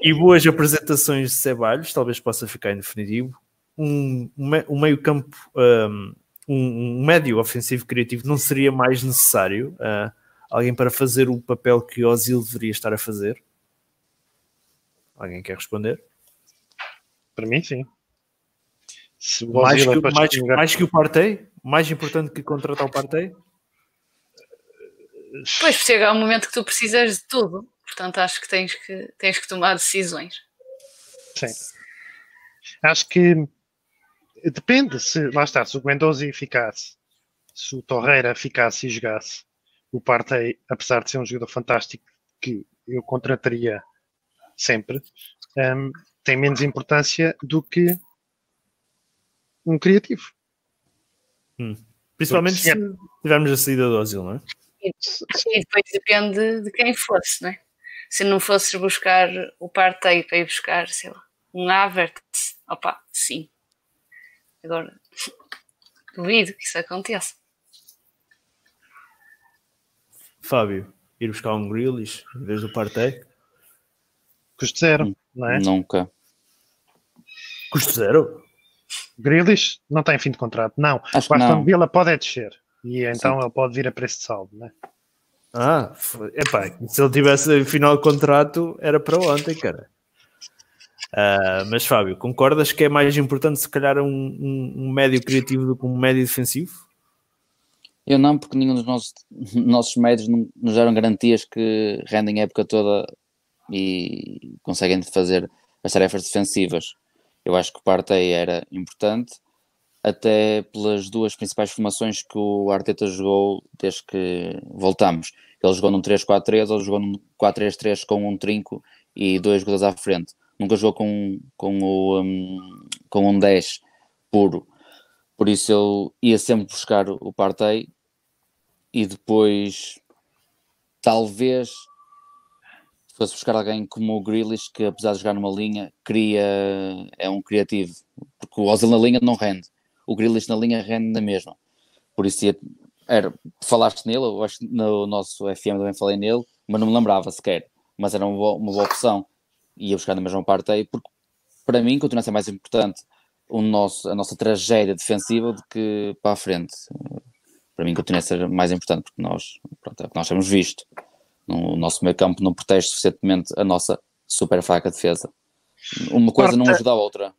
e boas apresentações de Ceballos, talvez possa ficar em definitivo. Um, um meio campo um, um, médio ofensivo criativo não seria mais necessário? Uh, alguém para fazer o papel que Ozil deveria estar a fazer? Alguém quer responder? Para mim, sim. mais, que, é mais, mais, que o Partey? Mais importante que contratar o Partey? Pois, chega um momento que tu precisas de tudo. Portanto, acho que tens que, tens que tomar decisões. Sim. Acho que Depende, se, lá está, se o Guendouzi ficasse, se o Torreira ficasse e jogasse, o Partey, apesar de ser um jogador fantástico que eu contrataria sempre, um, tem menos importância do que um criativo. Hum. Principalmente se, se tivermos a saída do Ozil, não é? E, depois depende de quem fosse, não é? Se não fosses buscar o Partey para ir buscar, sei lá, um Havertz, opa, sim, Agora, duvido que isso aconteça. Fábio, ir buscar um Grealish em vez do Partey? Custo zero, não é? Nunca. Custo zero? Grealish não tem fim de contrato, não. Acho o Aston Villa pode é descer. E então Sim. ele pode vir a preço de saldo, não é? Ah, epá, se ele tivesse final de contrato, era para ontem, cara. Uh, mas Fábio, concordas que é mais importante se calhar um, um, um, médio criativo do que um médio defensivo? Eu não, porque nenhum dos nossos, (laughs) nossos médios nos deram garantias que rendem a época toda e conseguem fazer as tarefas defensivas. Eu acho que o Partey era importante, até pelas duas principais formações que o Arteta jogou desde que voltamos. Ele jogou num 3-4-3 ou jogou num 4-3-3 com um trinco e dois jogadores à frente nunca jogou com, com, o, um, com um 10 puro. Por isso eu ia sempre buscar o Partey e depois talvez fosse buscar alguém como o Grealish que apesar de jogar numa linha cria, é um criativo porque o Ozil na linha não rende o Grealish na linha rende na mesma por isso ia, era, falaste nele eu acho que no nosso FM também falei nele mas não me lembrava sequer mas era uma boa, uma boa opção ia buscar na mesma parte aí, porque para mim continua a ser mais importante o nosso, a nossa tragédia defensiva do que para a frente. Para mim continua a ser mais importante, porque nós, pronto, é o que nós temos visto. O nosso meio campo não protege suficientemente a nossa super fraca defesa. Uma coisa Parte... não ajuda a outra.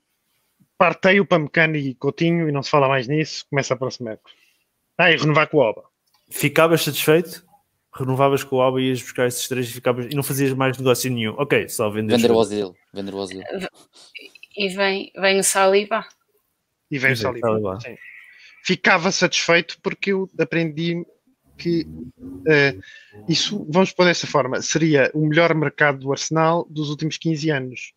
Parteio para Mecano e Coutinho e não se fala mais nisso, começa a próxima época. Ah, e renovar com o Alba. Ficavas satisfeito? renovavas com o Alba e ias buscar esses três e, ficavas, e não fazias mais negócio nenhum. Ok, só vender. Vender o Ozil. Vender o Ozil. E vem, vem o Saliba. E vem o Saliba. Saliba. Ficava satisfeito porque eu aprendi que uh, isso, vamos pôr dessa forma, seria o melhor mercado do Arsenal dos últimos 15 anos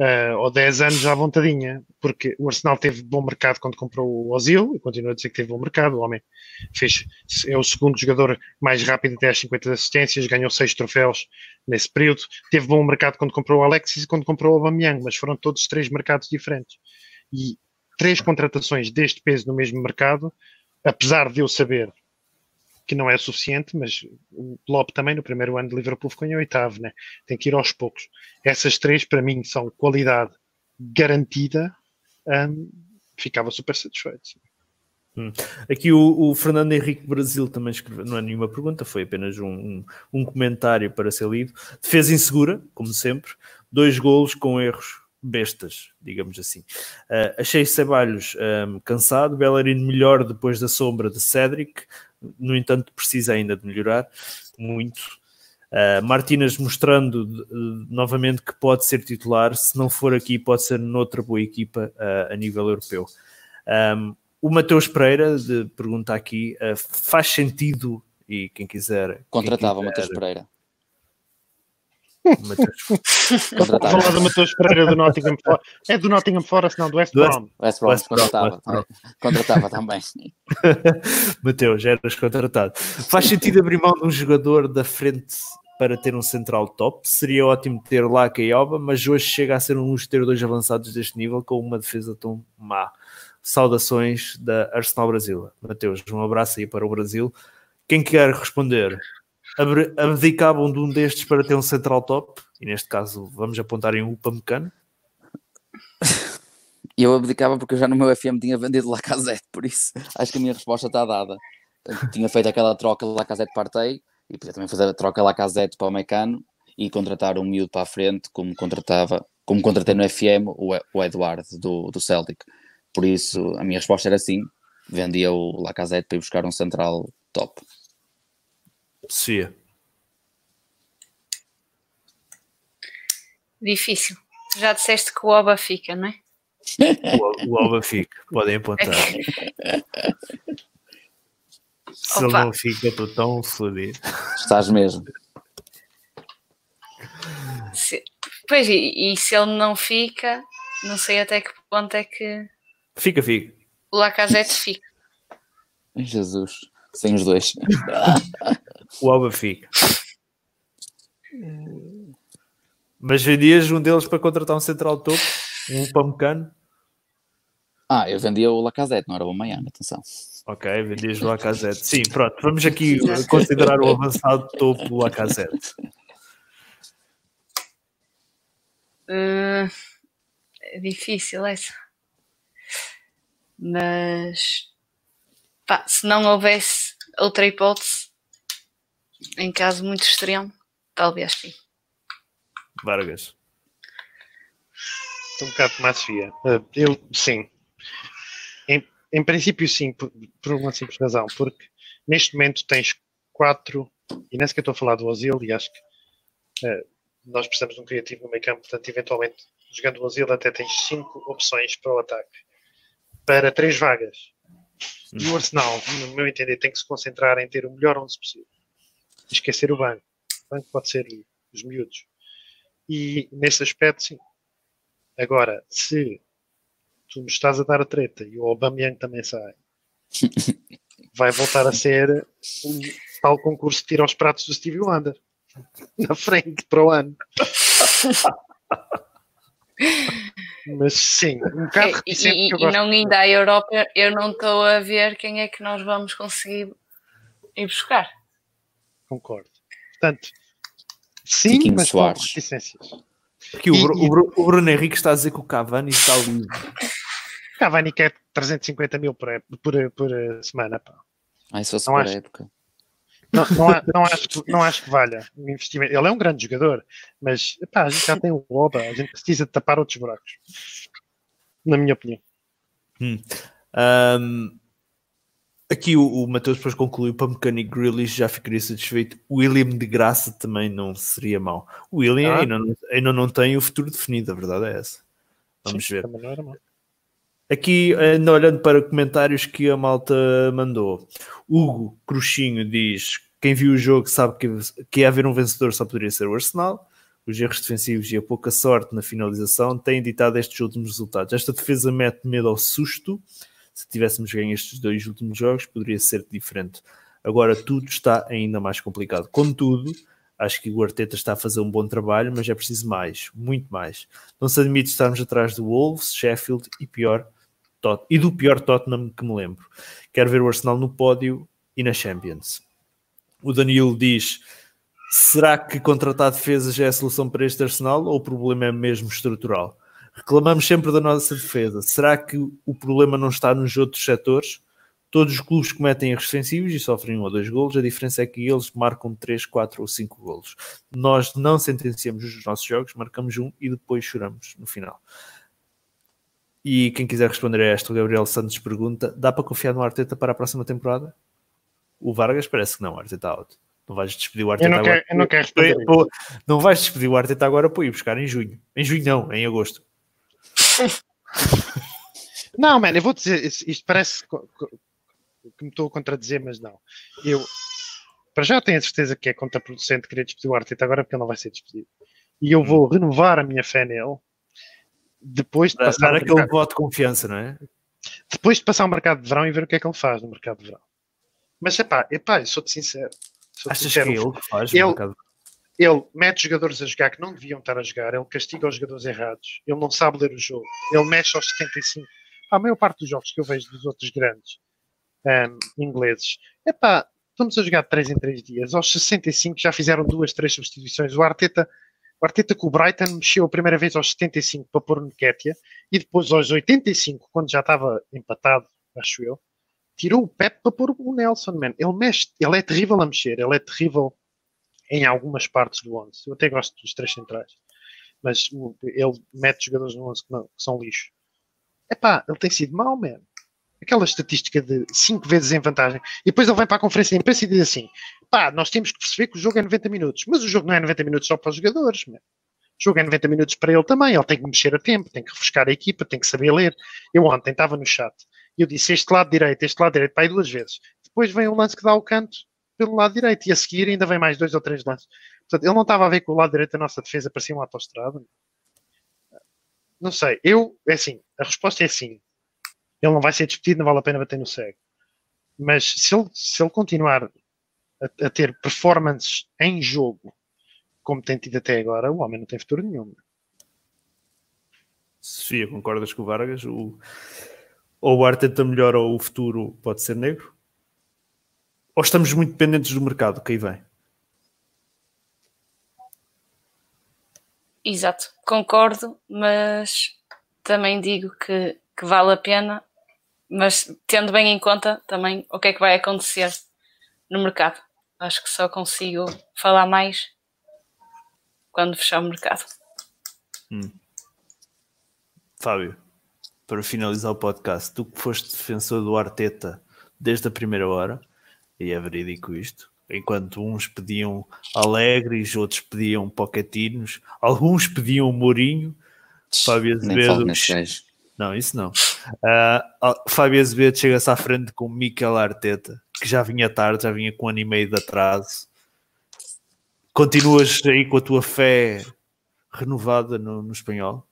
uh, ou 10 anos à vontadinha, porque o Arsenal teve bom mercado quando comprou o Ozil, e continua a dizer que teve bom mercado, o homem fez, é o segundo jogador mais rápido até às 50 assistências, ganhou 6 troféus nesse período, teve bom mercado quando comprou o Alexis e quando comprou o Aubameyang, mas foram todos três mercados diferentes. E três contratações deste peso no mesmo mercado, apesar de eu saber que não é suficiente, mas o Klopp também no primeiro ano de Liverpool ficou em oitavo, né? tem que ir aos poucos. Essas três para mim são qualidade garantida, um, ficava super satisfeito. Hum. Aqui o, o, Fernando Henrique Brasil também escreveu, não é nenhuma pergunta, foi apenas um, um, um, comentário para ser lido. Defesa insegura, como sempre, dois golos com erros bestas, digamos assim. Uh, achei Ceballos um, cansado, Bellerin melhor depois da sombra de Cedric, no entanto precisa ainda de melhorar muito. Uh, Martínez mostrando uh, novamente que pode ser titular, se não for aqui, pode ser noutra boa equipa uh, a nível europeu. Um, o Mateus Pereira de, pergunta aqui: faz sentido, e quem quiser. Contratava o Mateus Pereira. Mateus. (laughs) Contratava. falar do Mateus Pereira do Nottingham Forest. É do Nottingham Forest, não, do West Brom. West Brom, West contratava, Brom. contratava também. (laughs) Mateus, eras contratado. Faz sentido abrir mão de um jogador da frente para ter um central top. Seria ótimo ter Laca e Oba, mas hoje chega a ser um luxo ter dois avançados deste nível com uma defesa tão má. Saudações da Arsenal Brasil. Mateus, um abraço aí para o Brasil. Quem quer responder? Abdicavam de um destes para ter um central top? E neste caso, vamos apontar em Upamecano? Eu abdicava porque eu já no meu FM tinha vendido Lacazette, por isso acho que a minha resposta está dada. tinha feito aquela troca Lacazette-Partey e podia também fazer a troca lá casete para o Mecano e contratar um miúdo para a frente, como contratava, como contratei no FM o, o Eduardo do, do Celtic. Por isso, a minha resposta era sim, vendia o Lacazette para ir buscar um central top. Sim. Difícil. Já disseste que o Oba fica, não é? o, o Oba fica, podem apontar. Se Opa. ele não fica, estou tão fodido. Estás mesmo. Se, pois, e, e, se ele não fica, não sei até que ponto é que. Fica, fica. O Lacazette fica. Jesus, sem os dois. (laughs) o Alba fica. Mas vendias um deles para contratar um central topo, um Pamecano? Ah, eu vendia o Lacazette, não era o Miami, atenção. Ok, vendias o Lacazette. Sim, pronto, vamos aqui considerar o avançado topo do Lacazette. Uh, é difícil essa. Mas pá, se não houvesse outra hipótese, em caso muito extremo, talvez sim. Vargas. Um bocado mais fia. Uh, eu, sim, em princípio, sim, por, por, uma simples razão, porque neste momento tens quatro, e nem sequer estou a falar do Ozil, e acho que uh, nós precisamos de um criativo no meio campo, portanto, eventualmente, jogando o Ozil, até tens cinco opções para o ataque, para três vagas. E o Arsenal, no meu entender, tem que se concentrar em ter o melhor 11 possível. Esquecer o banco. O banco pode ser os miúdos. E nesse aspecto, sim. Agora, se tu me estás a dar a treta e o Aubameyang também sai, (laughs) vai voltar a ser um tal concurso de tira aos pratos do Stevie Wonder (laughs) na frente para o ano. (laughs) Mas sim, um bocado reticente. E, e não ainda a Europa, eu não estou a ver quem é que nós vamos conseguir ir buscar. Concordo. Portanto, sim, Tiquinho mas Soares. com reticências. Aqui o, e, o, o, Bruno Henrique está a dizer que o Cavani está livre. Cavani quer 350 mil por, por, por semana. Pá. Ah, se fosse não por acho, época. Não, não, não, (laughs) acho, não acho que valha o investimento. Ele é um grande jogador, mas pá, a gente já tem o Oba, a gente precisa de tapar outros buracos. Na minha opinião. Hum. Um, aqui o, o Matheus depois concluiu para Mechanic Grealish já ficaria satisfeito. William de graça também não seria mau. O William ah. ainda, não, ainda não tem o futuro definido, a verdade é essa. Vamos Sim, ver. Aqui, ainda olhando para comentários que a malta mandou, Hugo Cruxinho diz: quem viu o jogo sabe que, que haver um vencedor só poderia ser o Arsenal. Os erros defensivos e a pouca sorte na finalização têm ditado estes últimos resultados. Esta defesa mete medo ao susto. Se tivéssemos ganho estes dois últimos jogos, poderia ser diferente. Agora tudo está ainda mais complicado. Contudo, acho que o Arteta está a fazer um bom trabalho, mas é preciso mais, muito mais. Não se admite estarmos atrás do Wolves, Sheffield e pior, Tot e do pior Tottenham que me lembro. Quero ver o Arsenal no pódio e na Champions. O Danilo diz: será que contratar defesas é a solução para este Arsenal ou o problema é mesmo estrutural? Reclamamos sempre da nossa defesa. Será que o problema não está nos outros setores? Todos os clubes cometem erros defensivos e sofrem um ou dois golos, a diferença é que eles marcam 3, 4 ou 5 golos. Nós não sentenciamos os nossos jogos, marcamos um e depois choramos no final. E quem quiser responder a esta, o Gabriel Santos pergunta: dá para confiar no Arteta para a próxima temporada? O Vargas parece que não, Arteta out. Não vais despedir o Arteta eu não agora. Quero, eu não quero responder. Não vais despedir o Arteta agora para ir buscar em junho. Em junho não, em agosto. Não, mano, eu vou dizer, isto parece que me estou a contradizer, mas não. Eu, para já tenho a certeza que é contraproducente querer despedir o Arteta agora porque ele não vai ser despedido. E eu vou renovar a minha fé nele depois de passar dar aquele voto de confiança, não é? Depois de passar o mercado de verão e ver o que é que ele faz no mercado de verão. Mas epá, epá, sou-te sincero. Sou Achas sincero. que é ele que faz ele, no mercado? Ele mete jogadores a jogar que não deviam estar a jogar, ele castiga os jogadores errados, ele não sabe ler o jogo, ele mexe aos 75. A maior parte dos jogos que eu vejo dos outros grandes um, ingleses, epá, estamos a jogar 3 em 3 dias, aos 65 já fizeram duas, três substituições. O Arteta o Arteta com o Brighton mexeu a primeira vez aos 75 para pôr no Ketia e depois aos 85, quando já estava empatado, acho eu, tirou o Pep para pôr o Nelson, man. Ele mexe, ele é terrível a mexer, ele é terrível em algumas partes do 11. Eu até gosto dos três centrais, mas ele mete jogadores no 11 que, não, que são lixo. Epá, ele tem sido mau, man. Aquela estatística de 5 vezes em vantagem. E depois ele vem para a conferência de imprensa e diz assim: pá, nós temos que perceber que o jogo é 90 minutos. Mas o jogo não é 90 minutos só para os jogadores, man. Jogo é 90 minutos para ele também. Ele tem que mexer a tempo, tem que refrescar a equipa, tem que saber ler. Eu ontem estava no chat e eu disse este lado direito, este lado direito, para aí duas vezes. Depois vem um lance que dá o canto pelo lado direito e a seguir ainda vem mais dois ou três lances. Portanto, ele não estava a ver que o lado direito da nossa defesa parecia uma autostrada. Não sei. Eu, é assim, a resposta é sim. Ele não vai ser despedido, não vale a pena bater no cego. Mas se ele, se ele continuar a, a, ter performances em jogo como tem tido até agora, o homem não tem futuro nenhum. Sofia, concordas com o Vargas? O, ou o Arteta melhor ou o futuro pode ser negro? Ou estamos muito dependentes do mercado que aí vem? Exato, concordo, mas também digo que, que vale a pena, mas tendo bem em conta também o que é que vai acontecer no mercado. Acho que só consigo falar mais quando fechar o mercado. Hum. Fábio, para finalizar o podcast, tu que foste defensor do Arteta desde a primeira hora, e é verídico isto, enquanto uns pediam alegres, outros pediam poquetinos, alguns pediam Mourinho, Fábio Azevedo. Não, isso não. Uh, Fábio Azevedo chega-se à frente com Mikel Arteta que já vinha tarde, já vinha com um ano e meio de atraso. Continuas aí com a tua fé renovada no, no espanhol?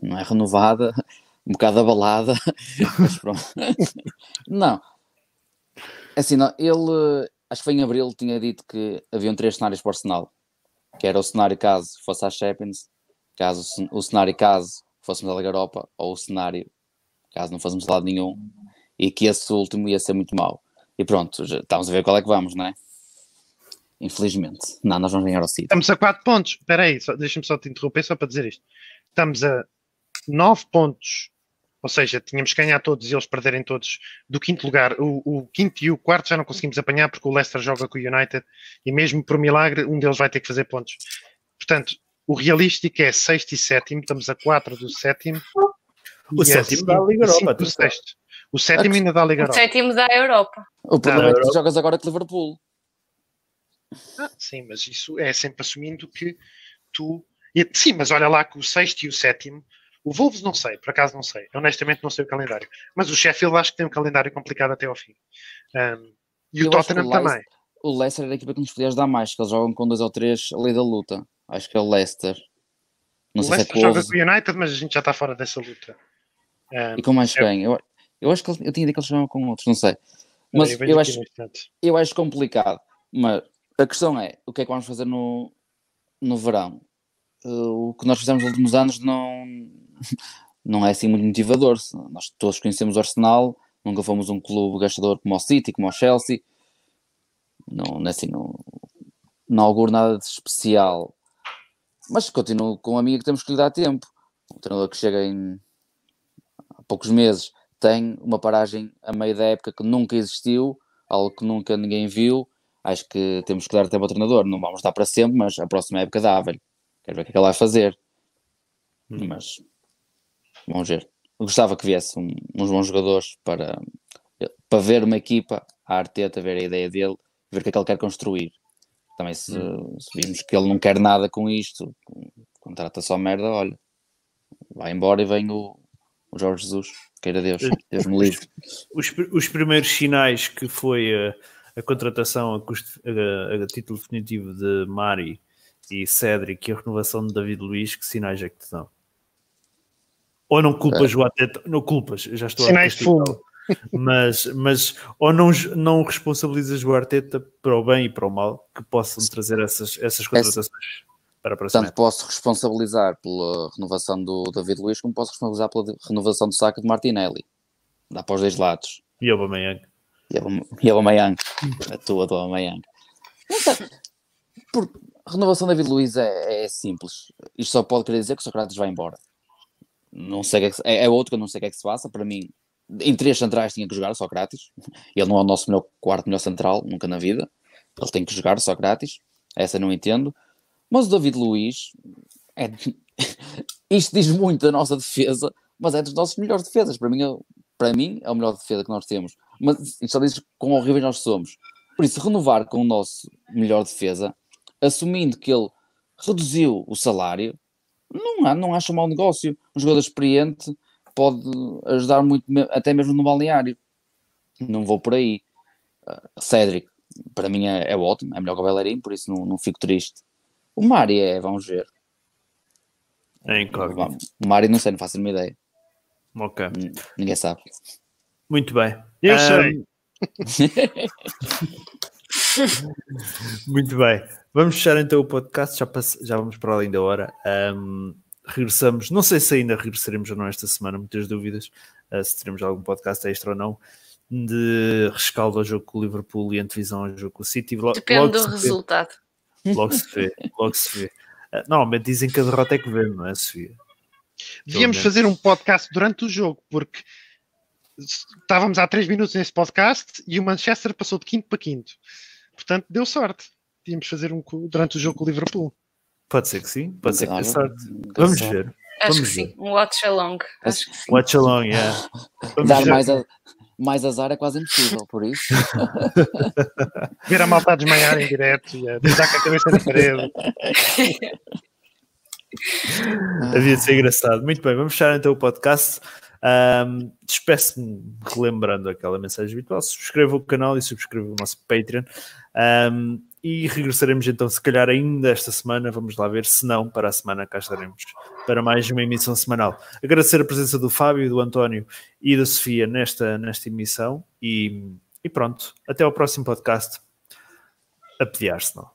Não é renovada, (laughs) um bocado abalada, (laughs) mas pronto. (laughs) não. Assim, não, ele, acho que foi em abril, tinha dito que haviam três cenários para o Arsenal. Que era o cenário caso fosse a Champions, caso o cenário caso fôssemos a Liga Europa, ou o cenário caso não fôssemos lado nenhum, e que esse último ia ser muito mau. E pronto, já estamos a ver qual é que vamos, não é? Infelizmente. Não, nós vamos ganhar ao City. Estamos a 4 pontos. Espera aí, deixa-me só te interromper só para dizer isto. Estamos a 9 pontos, ou seja, tínhamos que ganhar todos e eles perderem todos do quinto lugar. O, o, quinto e o quarto já não conseguimos apanhar porque o Leicester joga com o United e mesmo por milagre um deles vai ter que fazer pontos. Portanto, o realístico é sexto e sétimo, estamos a 4 do sétimo. O sétimo dá a Liga Europa. O sexto. O sétimo ainda dá a Liga Europa. O sétimo da Europa. O problema é que tu jogas agora com Liverpool. Ah, sim, mas isso é sempre assumindo que tu. Sim, mas olha lá que o sexto e o sétimo. O Wolves não sei, por acaso não sei. Honestamente não sei o calendário. Mas o Sheffield acho que tem um calendário complicado até ao fim. Um, e Eu o Tottenham o também. O Leicester é a equipa que nos podias dar mais, que eles jogam com dois ou três ali da luta. Acho que é o Leicester. Não o sei Leicester se é joga com o United, mas a gente já está fora dessa luta. Um, e com mais é... quem? Eu, eu acho que eu tinha ideia que eles jogavam com outros, não sei. Mas eu, eu acho, eu acho complicado. Mas a questão é, o que é que vamos fazer no, no verão? Uh, o que nós fizemos nos últimos anos não, não é assim muito motivador. Nós todos conhecemos o Arsenal, nunca fomos um clube gastador como o City, como o Chelsea. Não, não é assim, não, não auguro nada de especial. Mas continuo com a amiga que temos que lhe dar tempo. Um treinador que chega em há poucos meses tem uma paragem a meio da época que nunca existiu, algo que nunca ninguém viu. Acho que temos que dar tempo ao treinador. Não vamos dar para sempre, mas a próxima época dá, velho. Quero ver o que é que ele vai fazer. Hum. Mas vamos ver. Eu gostava que viesse um, uns bons jogadores para, para ver uma equipa, a Arteta, ver a ideia dele, ver o que é que ele quer construir. Também se, hum. se vimos que ele não quer nada com isto, contrata só merda, olha, vai embora e vem o, o Jorge Jesus, queira Deus, Deus me livre. (laughs) Os, os primeiros sinais que foi a, a contratação a, custo, a, a, título definitivo de Mari e Cédric e a renovação de David Luiz, que sinais é que te dão? Ou não culpas é. o Ateta, não culpas, já estou sinais a de fumo. Mas, mas ou não, não responsabilizas o Arteta para o bem e para o mal que possam trazer essas, essas contratações para a próxima. Tanto posso responsabilizar pela renovação do David Luiz, como posso responsabilizar pela renovação do saco de Martinelli. Dá para os dois lados. E o Aubameyang. E o Aubameyang. a tua do Aubameyang. Por renovação de David Luiz é, é, simples. Isto só pode querer dizer que o Socrates vai embora. Não sei que é, é, é outro que eu não sei o que é que se passa. Para mim, em três centrais tinha que jogar o Socrates. (laughs) Ele não é o nosso melhor, quarto melhor central, nunca na vida. Ele tem que jogar o Socrates. Essa não entendo. Mas o David Luiz, é... (laughs) isto diz muito da nossa defesa, mas é dos nossos melhores defesas. Para mim, é, para mim, é o melhor defesa que nós temos. Mas isto só diz quão horríveis nós somos. Por isso, renovar com o nosso melhor defesa, assumindo que ele reduziu o salário, não, há, não acho um mau negócio. Um jogador experiente pode ajudar muito, até mesmo no balneário. Não vou por aí. Uh, Cédric, para mim é, é ótimo, é melhor que o Bellerin, por isso não, não fico triste. O Mari é, vamos ver. É incógnito. O Mari não sei, não faço a minha ideia. Ok. Ninguém sabe. Muito bem. Eu um... sei. (laughs) (laughs) Muito bem. Vamos fechar então o podcast, já, já vamos para além da hora. Um, regressamos, não sei se ainda regressaremos ou não esta semana, muitas dúvidas, uh, se teremos algum podcast extra ou não, de rescaldo ao jogo com o Liverpool e antevisão ao jogo com o City. Depende do resultado. Logo se vê, logo se vê. Ah, normalmente dizem que a derrota é que vê, não é, Sofia? Devíamos fazer um podcast durante o jogo, porque estávamos há 3 minutos nesse podcast e o Manchester passou de quinto para quinto. Portanto, deu sorte. Devíamos fazer um durante o jogo com o Liverpool. Pode ser que sim, pode ser que dê sorte. Vamos ver. Acho Vamos que ver. sim, um watch along. Acho que sim. Watch along, yeah. Dar mais, a, mais azar é quase impossível, por isso. (laughs) Ver a malta a desmaiar em direto e a pisar com a cabeça na parede. Havia de ser engraçado. Muito bem, vamos fechar então o podcast. Um, Despeço-me relembrando aquela mensagem habitual. Subscreva o canal e subscreva o nosso Patreon. Um, e regressaremos então, se calhar, ainda esta semana. Vamos lá ver, se não, para a semana cá estaremos para mais uma emissão semanal. Agradecer a presença do Fábio, do António e da Sofia nesta, nesta emissão. E, e pronto, até ao próximo podcast. A pedir-se, não.